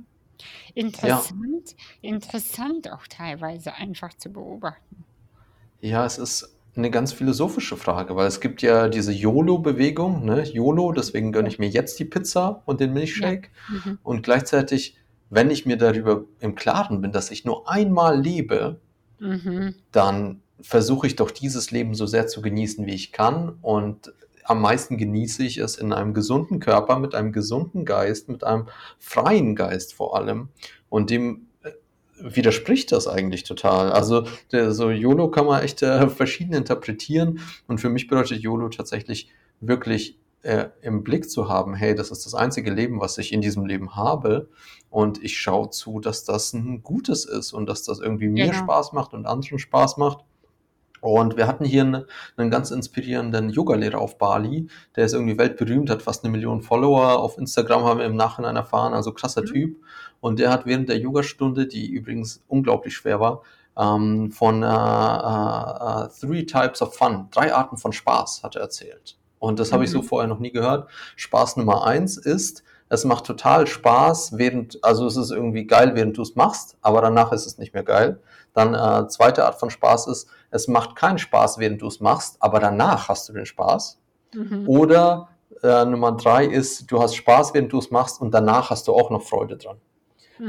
interessant, ja. interessant auch teilweise einfach zu beobachten. Ja, es ist eine ganz philosophische Frage, weil es gibt ja diese YOLO-Bewegung, ne? YOLO, deswegen gönne ich mir jetzt die Pizza und den Milchshake. Ja. Mhm. Und gleichzeitig, wenn ich mir darüber im Klaren bin, dass ich nur einmal lebe, mhm. dann versuche ich doch dieses Leben so sehr zu genießen, wie ich kann. Und am meisten genieße ich es in einem gesunden Körper, mit einem gesunden Geist, mit einem freien Geist vor allem. Und dem widerspricht das eigentlich total. Also der, so YOLO kann man echt äh, verschieden interpretieren und für mich bedeutet YOLO tatsächlich wirklich äh, im Blick zu haben, hey, das ist das einzige Leben, was ich in diesem Leben habe und ich schaue zu, dass das ein gutes ist und dass das irgendwie mir genau. Spaß macht und anderen Spaß macht. Und wir hatten hier einen, einen ganz inspirierenden Yogalehrer auf Bali, der ist irgendwie weltberühmt, hat fast eine Million Follower. Auf Instagram haben wir im Nachhinein erfahren, also krasser mhm. Typ. Und der hat während der Yogastunde, die übrigens unglaublich schwer war, ähm, von äh, äh, Three Types of Fun, drei Arten von Spaß, hat er erzählt. Und das mhm. habe ich so mhm. vorher noch nie gehört. Spaß Nummer eins ist, es macht total Spaß, während, also es ist irgendwie geil, während du es machst, aber danach ist es nicht mehr geil. Dann äh, zweite Art von Spaß ist, es macht keinen Spaß, während du es machst, aber danach hast du den Spaß. Mhm. Oder äh, Nummer drei ist, du hast Spaß, während du es machst und danach hast du auch noch Freude dran.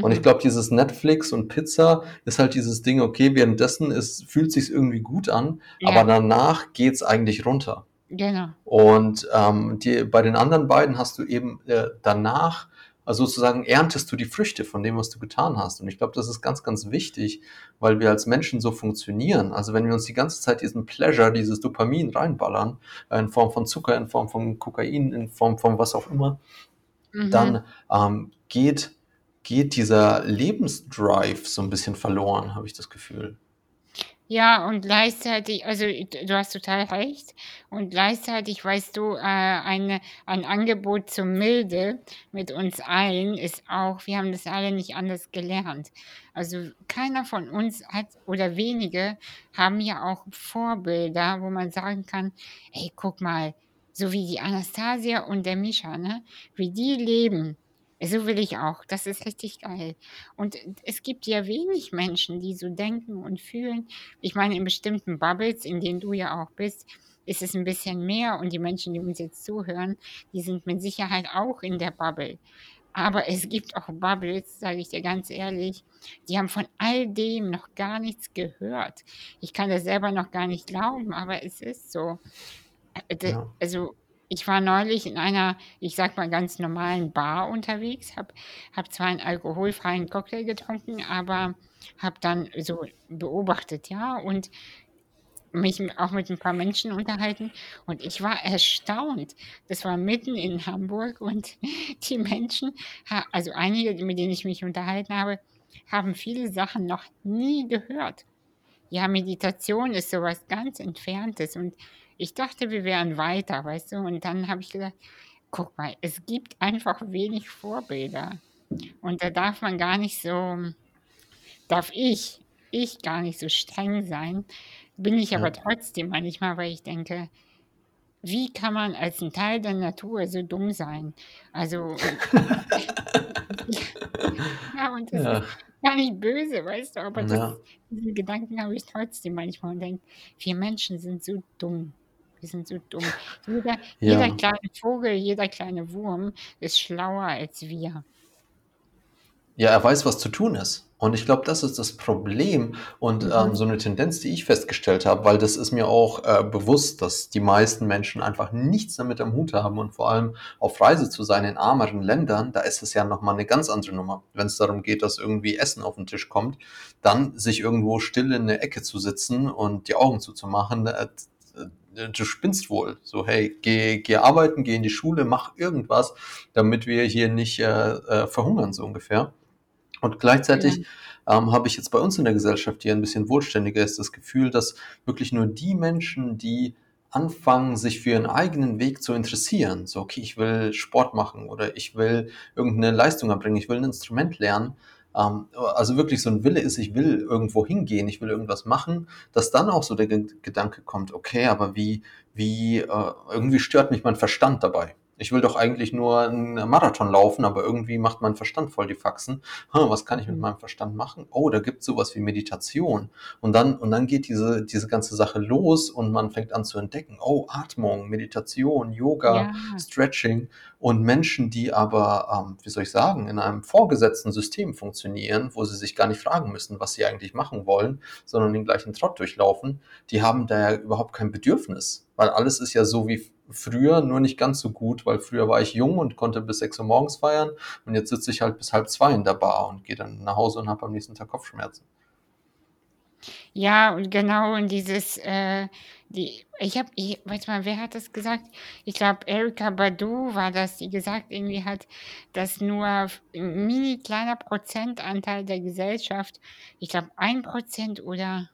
Und ich mhm. glaube, dieses Netflix und Pizza ist halt dieses Ding, okay, währenddessen ist, fühlt sich irgendwie gut an, ja. aber danach geht es eigentlich runter. Genau. Und ähm, die, bei den anderen beiden hast du eben äh, danach, also sozusagen erntest du die Früchte von dem, was du getan hast. Und ich glaube, das ist ganz, ganz wichtig, weil wir als Menschen so funktionieren. Also wenn wir uns die ganze Zeit diesen Pleasure, dieses Dopamin reinballern, äh, in Form von Zucker, in Form von Kokain, in Form von was auch immer, mhm. dann ähm, geht geht dieser Lebensdrive so ein bisschen verloren, habe ich das Gefühl. Ja, und gleichzeitig, also du hast total recht. Und gleichzeitig weißt du, äh, eine, ein Angebot zur Milde mit uns allen ist auch, wir haben das alle nicht anders gelernt. Also keiner von uns hat oder wenige haben ja auch Vorbilder, wo man sagen kann, hey, guck mal, so wie die Anastasia und der Mischa, ne, wie die leben so will ich auch. Das ist richtig geil. Und es gibt ja wenig Menschen, die so denken und fühlen. Ich meine, in bestimmten Bubbles, in denen du ja auch bist, ist es ein bisschen mehr. Und die Menschen, die uns jetzt zuhören, die sind mit Sicherheit auch in der Bubble. Aber es gibt auch Bubbles, sage ich dir ganz ehrlich, die haben von all dem noch gar nichts gehört. Ich kann das selber noch gar nicht glauben, aber es ist so. Äh, ja. Also ich war neulich in einer, ich sag mal, ganz normalen Bar unterwegs, habe hab zwar einen alkoholfreien Cocktail getrunken, aber habe dann so beobachtet, ja, und mich auch mit ein paar Menschen unterhalten und ich war erstaunt. Das war mitten in Hamburg und die Menschen, also einige, mit denen ich mich unterhalten habe, haben viele Sachen noch nie gehört. ja, Meditation ist sowas ganz Entferntes und ich dachte, wir wären weiter, weißt du? Und dann habe ich gesagt, guck mal, es gibt einfach wenig Vorbilder. Und da darf man gar nicht so, darf ich, ich gar nicht so streng sein. Bin ich aber Ja. trotzdem manchmal, weil ich denke, wie kann man als ein Teil der Natur so dumm sein? Also, ja, und das Ja. ist gar nicht böse, weißt du, aber das, Ja. diesen Gedanken habe ich trotzdem manchmal und denke, wir Menschen sind so dumm. Wir sind so dumm. Jeder, jeder Ja. kleine Vogel, jeder kleine Wurm ist schlauer als wir. Ja, er weiß, was zu tun ist. Und ich glaube, das ist das Problem und Mhm. ähm, so eine Tendenz, die ich festgestellt habe, weil das ist mir auch äh, bewusst, dass die meisten Menschen einfach nichts damit am Hut haben und vor allem auf Reise zu sein in ärmeren Ländern, da ist es ja nochmal eine ganz andere Nummer. Wenn es darum geht, dass irgendwie Essen auf den Tisch kommt, dann sich irgendwo still in eine Ecke zu sitzen und die Augen zuzumachen, äh, du spinnst wohl. So, hey, geh, geh arbeiten, geh in die Schule, mach irgendwas, damit wir hier nicht äh, äh, verhungern, so ungefähr. Und gleichzeitig ähm, habe ich jetzt bei uns in der Gesellschaft, die ein bisschen wohlständiger ist, das Gefühl, dass wirklich nur die Menschen, die anfangen, sich für ihren eigenen Weg zu interessieren, so, okay, ich will Sport machen oder ich will irgendeine Leistung erbringen, ich will ein Instrument lernen, also wirklich so ein Wille ist, ich will irgendwo hingehen, ich will irgendwas machen, dass dann auch so der Ge- Gedanke kommt, okay, aber wie, wie, äh, irgendwie stört mich mein Verstand dabei. Ich will doch eigentlich nur einen Marathon laufen, aber irgendwie macht mein Verstand voll die Faxen. Hm, was kann ich mit meinem Verstand machen? Oh, da gibt es sowas wie Meditation. Und dann, und dann geht diese, diese ganze Sache los und man fängt an zu entdecken, oh, Atmung, Meditation, Yoga, Ja, Stretching. Und Menschen, die aber, ähm, wie soll ich sagen, in einem vorgesetzten System funktionieren, wo sie sich gar nicht fragen müssen, was sie eigentlich machen wollen, sondern den gleichen Trott durchlaufen, die haben da ja überhaupt kein Bedürfnis. Weil alles ist ja so wie früher, nur nicht ganz so gut, weil früher war ich jung und konnte bis 6 Uhr morgens feiern und jetzt sitze ich halt bis halb zwei in der Bar und gehe dann nach Hause und habe am nächsten Tag Kopfschmerzen. ja, und genau, und dieses, äh, die, ich habe, ich, warte mal, wer hat das gesagt? Ich glaube, Erika Badu war das, die gesagt irgendwie hat, dass nur ein mini kleiner Prozentanteil der Gesellschaft, ich glaube, ein Prozent oder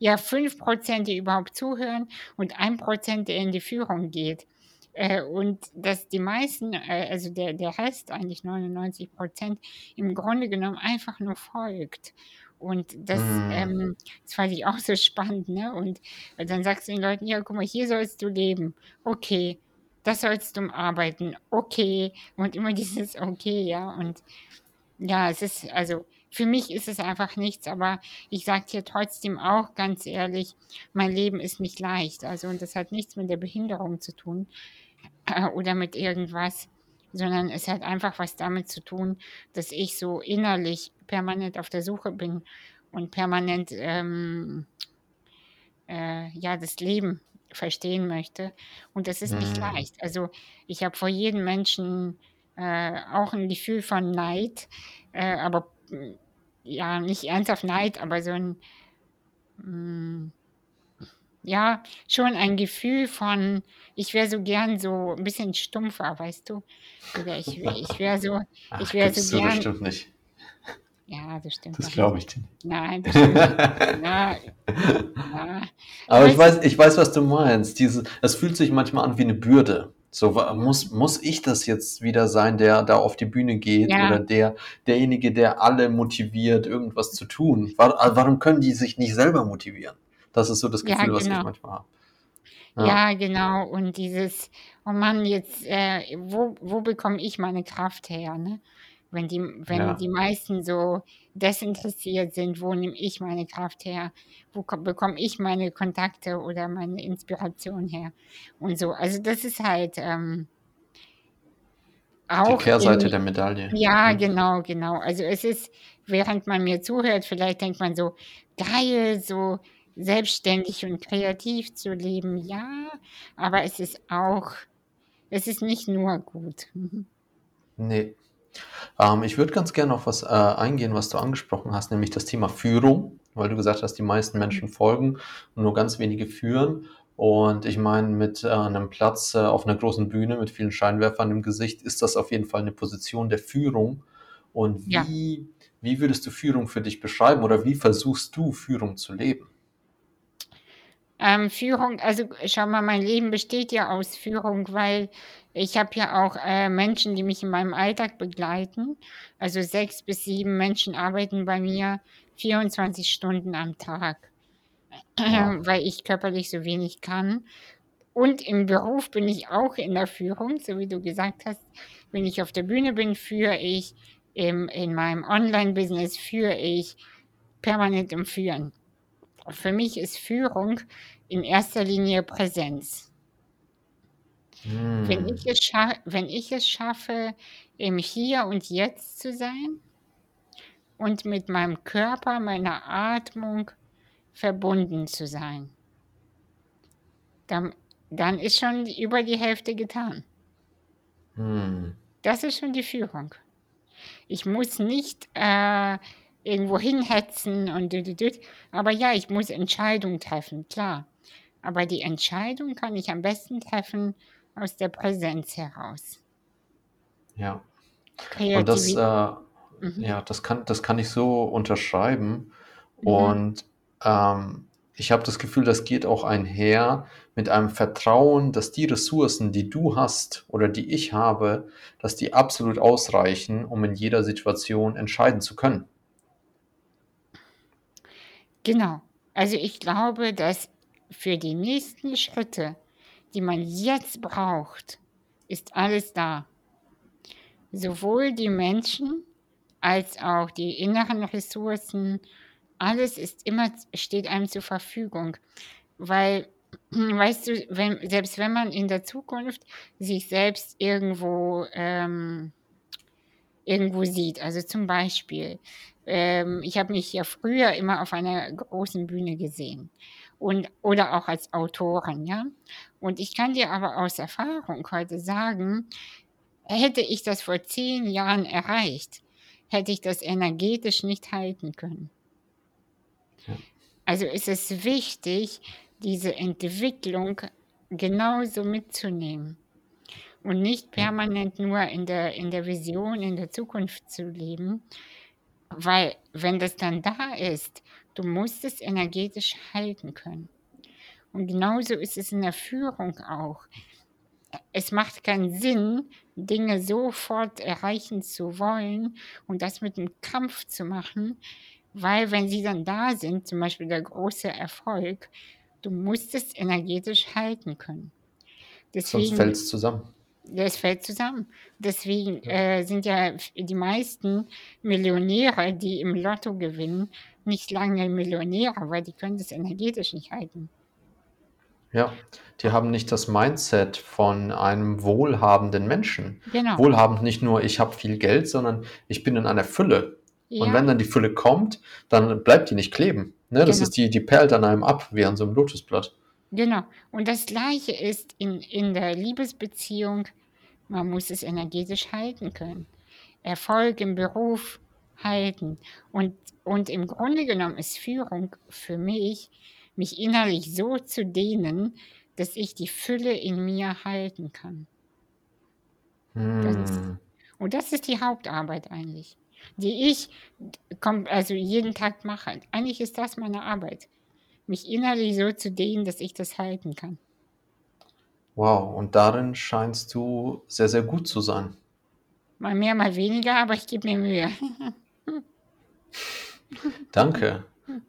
ja, 5%, die überhaupt zuhören und 1%, der in die Führung geht. Äh, und dass die meisten, äh, also der, der Rest, eigentlich 99%, im Grunde genommen einfach nur folgt. Und das, Mm, ähm, das fand ich auch so spannend, ne? Und äh, dann sagst du den Leuten, ja, guck mal, hier sollst du leben. Okay. Das sollst du arbeiten. Okay. Und immer dieses Okay, ja. Und ja, es ist, also für mich ist es einfach nichts, aber ich sage dir trotzdem auch ganz ehrlich, mein Leben ist nicht leicht. Also, und das hat nichts mit der Behinderung zu tun äh, oder mit irgendwas, sondern es hat einfach was damit zu tun, dass ich so innerlich permanent auf der Suche bin und permanent ähm, äh, ja das Leben verstehen möchte. Und das ist nicht mm, leicht. Also ich habe vor jedem Menschen äh, auch ein Gefühl von Neid, äh, aber ja, nicht ernsthaft Neid, aber so ein, mm, ja, schon ein Gefühl von, ich wäre so gern so ein bisschen stumpfer, weißt du? Oder ich, ich wäre so, ich wäre so gern, bestimmt nicht. ja, das stimmt Das glaube ich dir nicht. Nein, das stimmt nicht. Ja, ja. Aber ich Weißt weiß, ich weiß, was du meinst. Diese, es fühlt sich manchmal an wie eine Bürde. So, muss, muss ich das jetzt wieder sein, der da auf die Bühne geht ja, oder der, derjenige, der alle motiviert, irgendwas zu tun? Wa- Warum können die sich nicht selber motivieren? Das ist so das ja, Gefühl, was ich genau. manchmal habe. Ja, Ja, genau. Und dieses, oh Mann, jetzt, äh, wo, wo bekomme ich meine Kraft her, ne? Wenn die, wenn ja. die meisten so desinteressiert sind, wo nehme ich meine Kraft her? Wo ko- bekomme ich meine Kontakte oder meine Inspiration her? Und so. Also das ist halt ähm, Die auch Kehrseite in, der Medaille. ja, Hm? genau, genau. Also es ist, während man mir zuhört, vielleicht denkt man so, geil, so selbstständig und kreativ zu leben, ja, aber es ist auch, es ist nicht nur gut. Mhm. Nee. Ähm, ich würde ganz gerne auf was äh, eingehen, was du angesprochen hast, nämlich das Thema Führung, weil du gesagt hast, die meisten Menschen folgen und nur ganz wenige führen. Und ich meine, mit äh, einem Platz äh, auf einer großen Bühne mit vielen Scheinwerfern im Gesicht ist das auf jeden Fall eine Position der Führung. Und Ja. wie, wie würdest du Führung für dich beschreiben oder wie versuchst du Führung zu leben? Ähm, Führung, also schau mal, mein Leben besteht ja aus Führung, weil ich habe ja auch äh, Menschen, die mich in meinem Alltag begleiten. Also sechs bis sieben Menschen arbeiten bei mir 24 Stunden am Tag, Wow. weil ich körperlich so wenig kann. Und im Beruf bin ich auch in der Führung, so wie du gesagt hast. Wenn ich auf der Bühne bin, führe ich. Im, in meinem Online-Business führe ich permanent im Führen. Für mich ist Führung in erster Linie Präsenz. Wenn Hm. ich es, wenn ich es schaffe, im Hier und Jetzt zu sein und mit meinem Körper, meiner Atmung verbunden zu sein, dann, dann ist schon über die Hälfte getan. Hm. Das ist schon die Führung. Ich muss nicht äh, irgendwo hinhetzen und dü- dü- dü. aber ja, ich muss Entscheidungen treffen, klar. Aber die Entscheidung kann ich am besten treffen aus der Präsenz heraus. Ja. Und das, Kreativität. äh, Mhm. ja, das kann, das kann ich so unterschreiben. Mhm. Und ähm, ich habe das Gefühl, das geht auch einher mit einem Vertrauen, dass die Ressourcen, die du hast oder die ich habe, dass die absolut ausreichen, um in jeder Situation entscheiden zu können. Genau. Also ich glaube, dass für die nächsten Schritte, die man jetzt braucht, ist alles da. Sowohl die Menschen als auch die inneren Ressourcen, alles ist immer, steht einem zur Verfügung. Weil, weißt du, wenn, selbst wenn man in der Zukunft sich selbst irgendwo, ähm, irgendwo sieht, also zum Beispiel, ähm, ich habe mich ja früher immer auf einer großen Bühne gesehen und oder auch als Autorin, ja. Und ich kann dir aber aus Erfahrung heute sagen, hätte ich das vor zehn Jahren erreicht, hätte ich das energetisch nicht halten können. Ja. Also ist es wichtig, diese Entwicklung genauso mitzunehmen und nicht permanent nur in der, in der Vision, in der Zukunft zu leben, weil wenn das dann da ist, du musst es energetisch halten können. Und genauso ist es in der Führung auch. Es macht keinen Sinn, Dinge sofort erreichen zu wollen und das mit einem Kampf zu machen, weil wenn sie dann da sind, zum Beispiel der große Erfolg, du musst es energetisch halten können. Sonst Deswegen fällt es zusammen. das fällt zusammen. Deswegen äh, sind ja die meisten Millionäre, die im Lotto gewinnen, nicht lange Millionäre, weil die können das energetisch nicht halten. Ja, die haben nicht das Mindset von einem wohlhabenden Menschen. Genau. Wohlhabend nicht nur, ich habe viel Geld, sondern ich bin in einer Fülle. Und Ja, wenn dann die Fülle kommt, dann bleibt die nicht kleben. Ne? Das genau. ist die, die perlt an einem ab, wie an so einem Lotusblatt. Genau. Und das Gleiche ist in, in der Liebesbeziehung, man muss es energetisch halten können. Erfolg im Beruf halten. Und, und im Grunde genommen ist Führung für mich, mich innerlich so zu dehnen, dass ich die Fülle in mir halten kann. Das ist, Hm. und das ist die Hauptarbeit eigentlich, die ich also jeden Tag mache. Eigentlich ist das meine Arbeit, mich innerlich so zu dehnen, dass ich das halten kann. Wow, und darin scheinst du sehr, sehr gut zu sein. Mal mehr, mal weniger, aber ich gebe mir Mühe. Danke.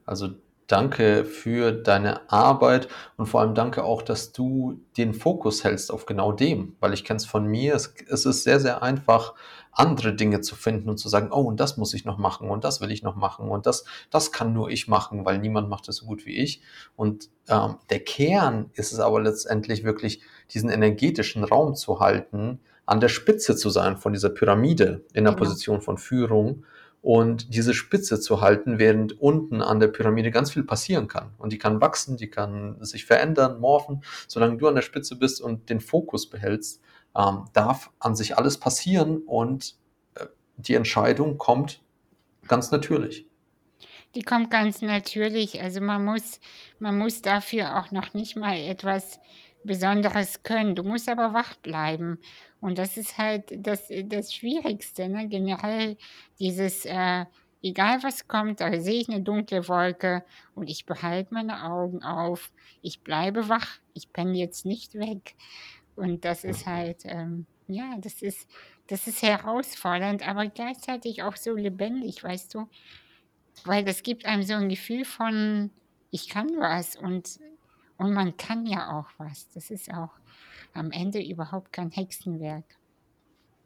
Also danke für deine Arbeit und vor allem danke auch, dass du den Fokus hältst auf genau dem, weil ich kenne es von mir, es, es ist sehr, sehr einfach, andere Dinge zu finden und zu sagen, oh, und das muss ich noch machen und das will ich noch machen und das, das kann nur ich machen, weil niemand macht es so gut wie ich. Und ähm, der Kern ist es aber letztendlich wirklich, diesen energetischen Raum zu halten, an der Spitze zu sein von dieser Pyramide in der Genau. Position von Führung und diese Spitze zu halten, während unten an der Pyramide ganz viel passieren kann. Und die kann wachsen, die kann sich verändern, morphen. Solange du an der Spitze bist und den Fokus behältst, ähm, darf an sich alles passieren und äh, die Entscheidung kommt ganz natürlich. Die kommt ganz natürlich. Also man muss, man muss dafür auch noch nicht mal etwas besonderes Können. Du musst aber wach bleiben. Und das ist halt das, das Schwierigste, ne? Generell dieses, äh, egal was kommt, da sehe ich eine dunkle Wolke und ich behalte meine Augen auf. Ich bleibe wach. Ich penne jetzt nicht weg. Und das ist halt, ähm, ja, das ist, das ist herausfordernd, aber gleichzeitig auch so lebendig, weißt du? Weil das gibt einem so ein Gefühl von, ich kann was und, und man kann ja auch was. Das ist auch am Ende überhaupt kein Hexenwerk.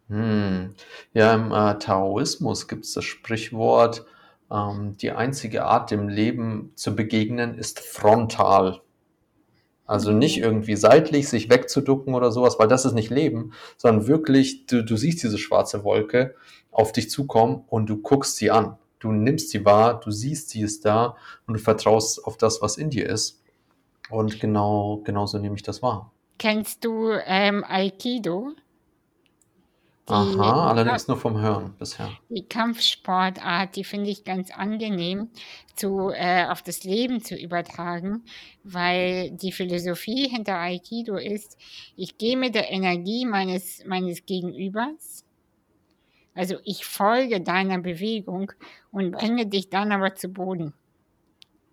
Hm. Ja, im äh, Taoismus gibt es das Sprichwort, ähm, die einzige Art, dem Leben zu begegnen, ist frontal. Also nicht irgendwie seitlich sich wegzuducken oder sowas, weil das ist nicht Leben, sondern wirklich, du, du siehst diese schwarze Wolke auf dich zukommen und du guckst sie an. Du nimmst sie wahr, du siehst, sie ist da und du vertraust auf das, was in dir ist. Und genau, genauso nehme ich das wahr. Kennst du ähm, Aikido? Aha, allerdings nur vom Hören bisher. Die Kampfsportart, die finde ich ganz angenehm zu, äh, auf das Leben zu übertragen, weil die Philosophie hinter Aikido ist, ich gehe mit der Energie meines, meines Gegenübers, also ich folge deiner Bewegung und bringe dich dann aber zu Boden.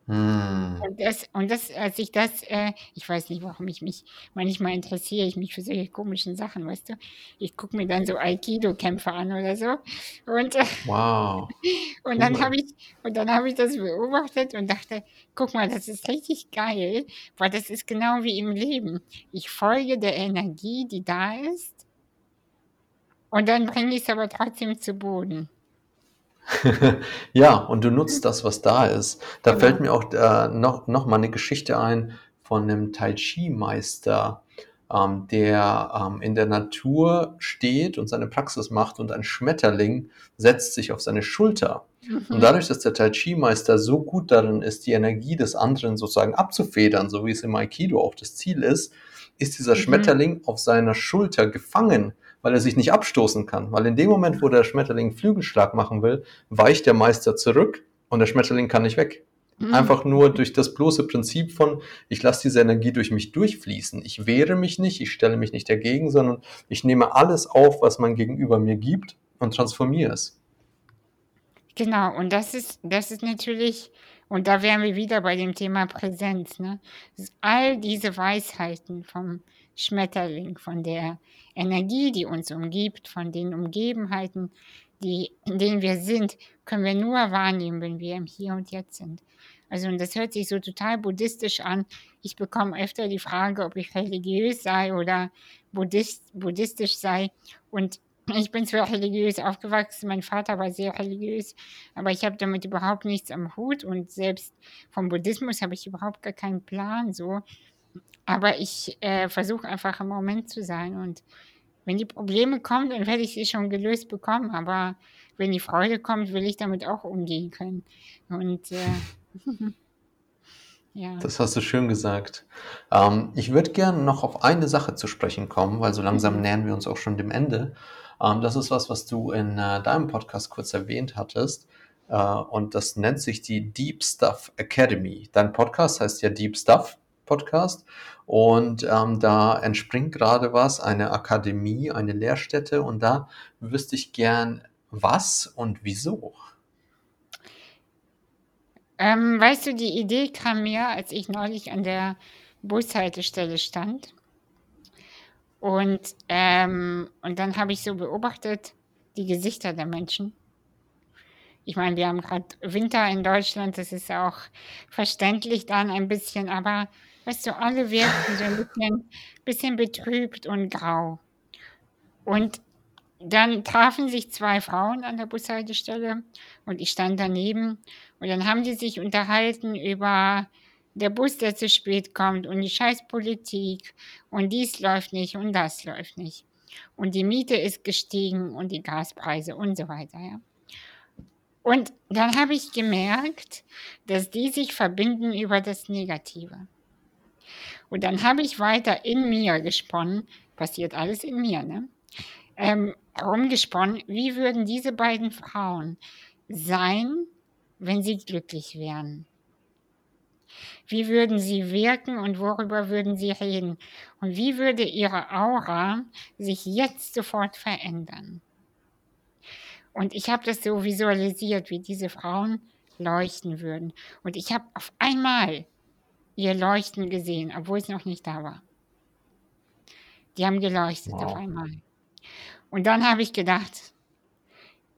Hm. Und das, und das, als ich das, äh, ich weiß nicht, warum ich mich, manchmal interessiere ich mich für solche komischen Sachen, weißt du? Ich gucke mir dann so Aikido-Kämpfe an oder so. Und, äh, Wow. und dann habe ich, und dann habe ich das beobachtet und dachte, guck mal, das ist richtig geil, weil das ist genau wie im Leben. Ich folge der Energie, die da ist, und dann bringe ich es aber trotzdem zu Boden. Ja, und du nutzt das, was da ist. Da fällt Genau. mir auch äh, noch, noch mal eine Geschichte ein von einem Tai Chi-Meister, ähm, der ähm, in der Natur steht und seine Praxis macht und ein Schmetterling setzt sich auf seine Schulter. Und Mhm. dadurch, dass der Tai Chi-Meister so gut darin ist, die Energie des anderen sozusagen abzufedern, so wie es im Aikido auch das Ziel ist, ist dieser Mhm. Schmetterling auf seiner Schulter gefangen, weil er sich nicht abstoßen kann. Weil in dem Moment, wo der Schmetterling einen Flügelschlag machen will, weicht der Meister zurück und der Schmetterling kann nicht weg. Mhm. Einfach nur durch das bloße Prinzip von, ich lasse diese Energie durch mich durchfließen. Ich wehre mich nicht, ich stelle mich nicht dagegen, sondern ich nehme alles auf, was mein Gegenüber mir gibt und transformiere es. Genau, und das ist, das ist natürlich, und da wären wir wieder bei dem Thema Präsenz, ne? All diese Weisheiten vom Schmetterling, von der Energie, die uns umgibt, von den Umgebenheiten, die, in denen wir sind, können wir nur wahrnehmen, wenn wir im Hier und Jetzt sind. Also, und das hört sich so total buddhistisch an. Ich bekomme öfter die Frage, ob ich religiös sei oder Buddhist, buddhistisch sei. Und ich bin zwar religiös aufgewachsen, mein Vater war sehr religiös, aber ich habe damit überhaupt nichts am Hut und selbst vom Buddhismus habe ich überhaupt gar keinen Plan so. Aber ich äh, versuche einfach im Moment zu sein und wenn die Probleme kommen, dann werde ich sie schon gelöst bekommen. Aber wenn die Freude kommt, will ich damit auch umgehen können. Und äh, ja. Das hast du schön gesagt. Ähm, ich würde gerne noch auf eine Sache zu sprechen kommen, weil so langsam Mhm. nähern wir uns auch schon dem Ende. Ähm, das ist was, was du in äh, deinem Podcast kurz erwähnt hattest. Äh, und das nennt sich die Deep Stuff Academy. Dein Podcast heißt ja Deep Stuff Podcast. Und ähm, da entspringt gerade was, eine Akademie, eine Lehrstätte. Und da wüsste ich gern, was und wieso. Ähm, weißt du, die Idee kam mir, als ich neulich an der Bushaltestelle stand. Und, ähm, und dann habe ich so beobachtet, die Gesichter der Menschen. Ich meine, wir haben gerade Winter in Deutschland, das ist auch verständlich dann ein bisschen, aber weißt du, alle wirkten so ein bisschen, bisschen betrübt und grau. Und dann trafen sich zwei Frauen an der Bushaltestelle und ich stand daneben und dann haben die sich unterhalten über der Bus, der zu spät kommt und die Scheißpolitik und dies läuft nicht und das läuft nicht. Und die Miete ist gestiegen und die Gaspreise und so weiter, ja. Und dann habe ich gemerkt, dass die sich verbinden über das Negative. Und dann habe ich weiter in mir gesponnen, passiert alles in mir, ne? Ähm, rumgesponnen, wie würden diese beiden Frauen sein, wenn sie glücklich wären? Wie würden sie wirken und worüber würden sie reden? Und wie würde ihre Aura sich jetzt sofort verändern? Und ich habe das so visualisiert, wie diese Frauen leuchten würden. Und ich habe auf einmal ihr Leuchten gesehen, obwohl es noch nicht da war. Die haben geleuchtet wow. auf einmal. Und dann habe ich gedacht,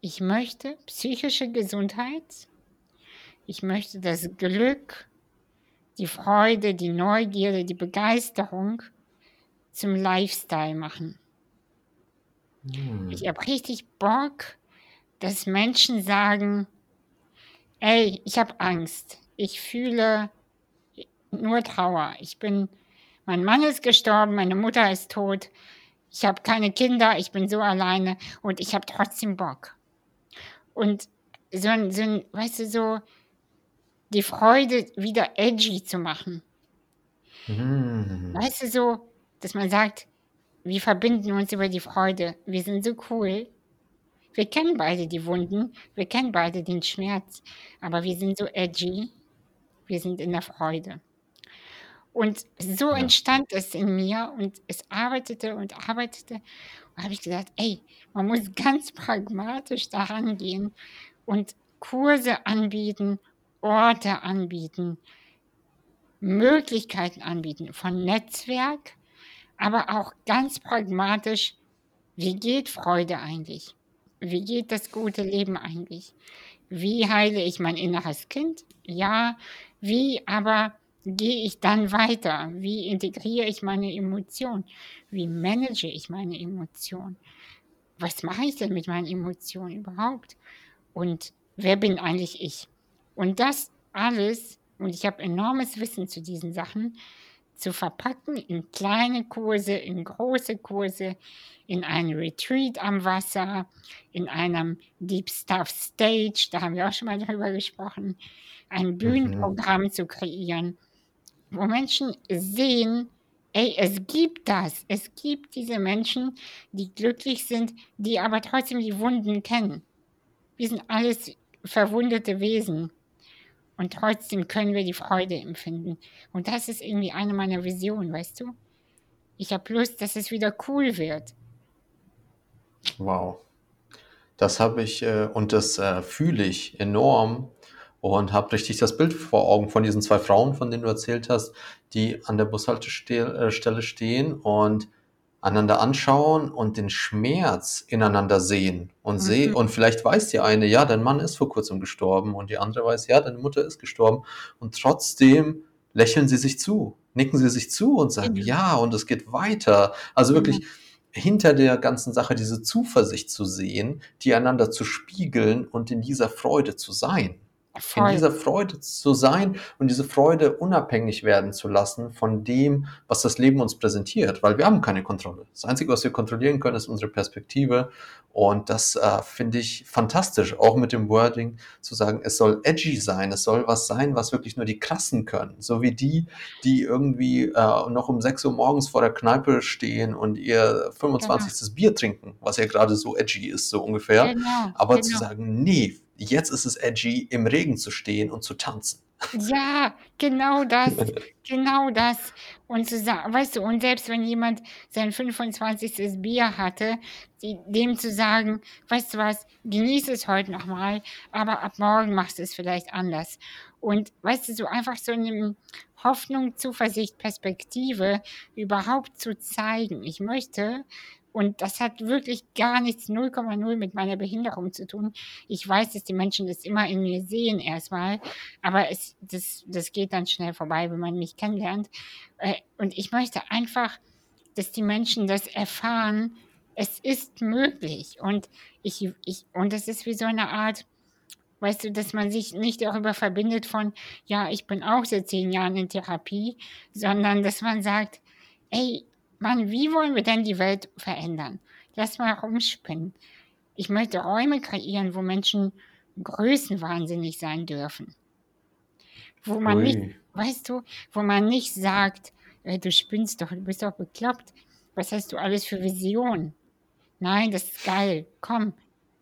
ich möchte psychische Gesundheit, ich möchte das Glück, die Freude, die Neugierde, die Begeisterung zum Lifestyle machen. Hm. Ich habe richtig Bock, dass Menschen sagen, ey, ich habe Angst, ich fühle nur Trauer, ich bin, mein Mann ist gestorben, meine Mutter ist tot, ich habe keine Kinder, ich bin so alleine und ich habe trotzdem Bock. Und so ein, so ein, weißt du, so die Freude wieder edgy zu machen. Mhm. Weißt du, so, dass man sagt, wir verbinden uns über die Freude, wir sind so cool. Wir kennen beide die Wunden, wir kennen beide den Schmerz, aber wir sind so edgy, wir sind in der Freude. Und so ja. entstand es in mir und es arbeitete und arbeitete. Und habe ich gesagt, ey, man muss ganz pragmatisch daran gehen und Kurse anbieten, Orte anbieten, Möglichkeiten anbieten von Netzwerk, aber auch ganz pragmatisch, wie geht Freude eigentlich? Wie geht das gute Leben eigentlich? Wie heile ich mein inneres Kind? Ja, wie aber gehe ich dann weiter? Wie integriere ich meine Emotionen? Wie manage ich meine Emotionen? Was mache ich denn mit meinen Emotionen überhaupt? Und wer bin eigentlich ich? Und das alles, und ich habe enormes Wissen zu diesen Sachen, zu verpacken in kleine Kurse, in große Kurse, in einen Retreat am Wasser, in einem Deep Stuff Stage, da haben wir auch schon mal drüber gesprochen, ein mhm. Bühnenprogramm mhm. zu kreieren, wo Menschen sehen, ey, es gibt das, es gibt diese Menschen, die glücklich sind, die aber trotzdem die Wunden kennen. Wir sind alles verwundete Wesen. Und trotzdem können wir die Freude empfinden. Und das ist irgendwie eine meiner Visionen, weißt du? Ich habe Lust, dass es wieder cool wird. Wow. Das habe ich äh, und das äh, fühle ich enorm und habe richtig das Bild vor Augen von diesen zwei Frauen, von denen du erzählt hast, die an der Bushaltestelle äh, stehen und einander anschauen und den Schmerz ineinander sehen und mhm. sehen. Und vielleicht weiß die eine, ja, dein Mann ist vor kurzem gestorben und die andere weiß, ja, deine Mutter ist gestorben. Und trotzdem lächeln sie sich zu, nicken sie sich zu und sagen, mhm. ja, und es geht weiter. Also mhm. wirklich hinter der ganzen Sache diese Zuversicht zu sehen, die einander zu spiegeln und in dieser Freude zu sein. Voll. in dieser Freude zu sein und diese Freude unabhängig werden zu lassen von dem, was das Leben uns präsentiert, weil wir haben keine Kontrolle. Das Einzige, was wir kontrollieren können, ist unsere Perspektive und das äh, finde ich fantastisch, auch mit dem Wording zu sagen, es soll edgy sein, es soll was sein, was wirklich nur die Krassen können, so wie die, die irgendwie äh, noch um 6 Uhr morgens vor der Kneipe stehen und ihr 25. Genau. Bier trinken, was ja gerade so edgy ist, so ungefähr. Genau, Aber genau. zu sagen, nee, Jetzt ist es edgy, im Regen zu stehen und zu tanzen. Ja, genau das, genau das. Und zu sagen, weißt du, und selbst wenn jemand sein 25. Bier hatte, die, dem zu sagen, weißt du was, genieße es heute nochmal, aber ab morgen machst du es vielleicht anders. Und weißt du, so einfach so eine Hoffnung, Zuversicht, Perspektive überhaupt zu zeigen. Ich möchte, und das hat wirklich gar nichts 0,0 mit meiner Behinderung zu tun. Ich weiß, dass die Menschen das immer in mir sehen erstmal, aber es, das, das geht dann schnell vorbei, wenn man mich kennenlernt. Äh, und ich möchte einfach, dass die Menschen das erfahren, es ist möglich. Und ich, ich, und das ist wie so eine Art, weißt du, dass man sich nicht darüber verbindet von, ja, ich bin auch seit zehn Jahren in Therapie, sondern dass man sagt, ey, Mann, wie wollen wir denn die Welt verändern? Lass mal rumspinnen. Ich möchte Räume kreieren, wo Menschen größenwahnsinnig sein dürfen. Wo man Ui. nicht, weißt du, wo man nicht sagt, äh, du spinnst doch, du bist doch bekloppt. Was hast du alles für Visionen? Nein, das ist geil. Komm,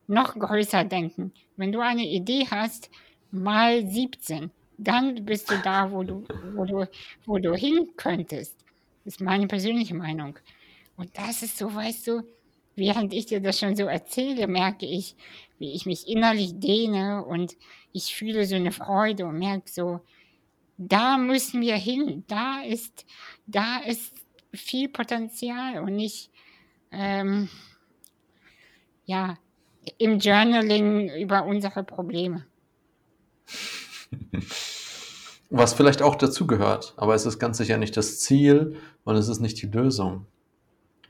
noch größer denken. Wenn du eine Idee hast, mal 17. dann bist du da, wo du, wo du, wo du hin könntest. Ist meine persönliche Meinung. Und das ist so, weißt du, während ich dir das schon so erzähle, merke ich, wie ich mich innerlich dehne und ich fühle so eine Freude und merke so, da müssen wir hin, da ist, da ist viel Potenzial und nicht, ähm, ja, im Journaling über unsere Probleme. Was vielleicht auch dazugehört, aber es ist ganz sicher nicht das Ziel und es ist nicht die Lösung.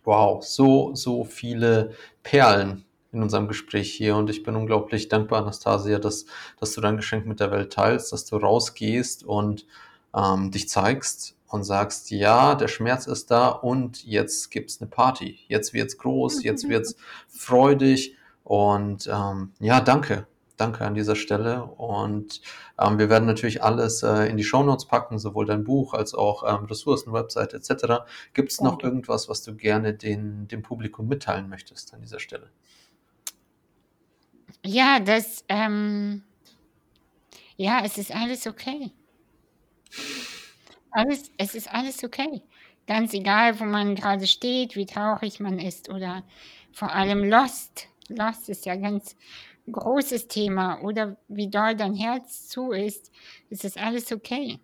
Wow, so, so viele Perlen in unserem Gespräch hier und ich bin unglaublich dankbar, Anastasia, dass, dass du dein Geschenk mit der Welt teilst, dass du rausgehst und ähm, dich zeigst und sagst, ja, der Schmerz ist da und jetzt gibt's eine Party. Jetzt wird's groß, jetzt wird's freudig und ähm, ja, danke. Danke an dieser Stelle. Und ähm, wir werden natürlich alles äh, in die Shownotes packen, sowohl dein Buch als auch ähm, Ressourcen, Webseite etc. Gibt es noch okay. irgendwas, was du gerne den, dem Publikum mitteilen möchtest an dieser Stelle? Ja, das, ähm, ja, es ist alles okay. Alles, es ist alles okay. Ganz egal, wo man gerade steht, wie traurig man ist oder vor allem lost. Lost ist ja ganz großes Thema oder wie doll dein Herz zu ist, ist es alles okay.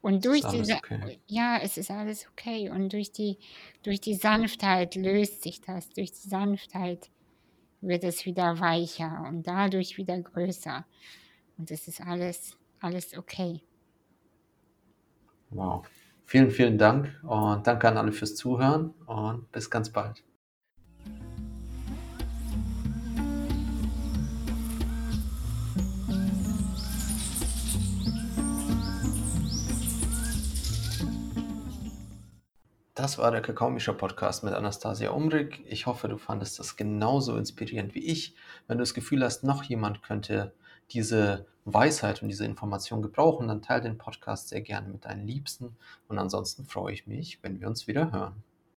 Und durch diese, okay. ja, es ist alles okay. Und durch die, durch die Sanftheit löst sich das. Durch die Sanftheit wird es wieder weicher und dadurch wieder größer. Und es ist alles, alles okay. Wow. Vielen, vielen Dank und danke an alle fürs Zuhören und bis ganz bald. Das war der Kakaomischer Podcast mit Anastasia Umrig. Ich hoffe, du fandest das genauso inspirierend wie ich. Wenn du das Gefühl hast, noch jemand könnte diese Weisheit und diese Information gebrauchen, dann teile den Podcast sehr gerne mit deinen Liebsten. Und ansonsten freue ich mich, wenn wir uns wieder hören.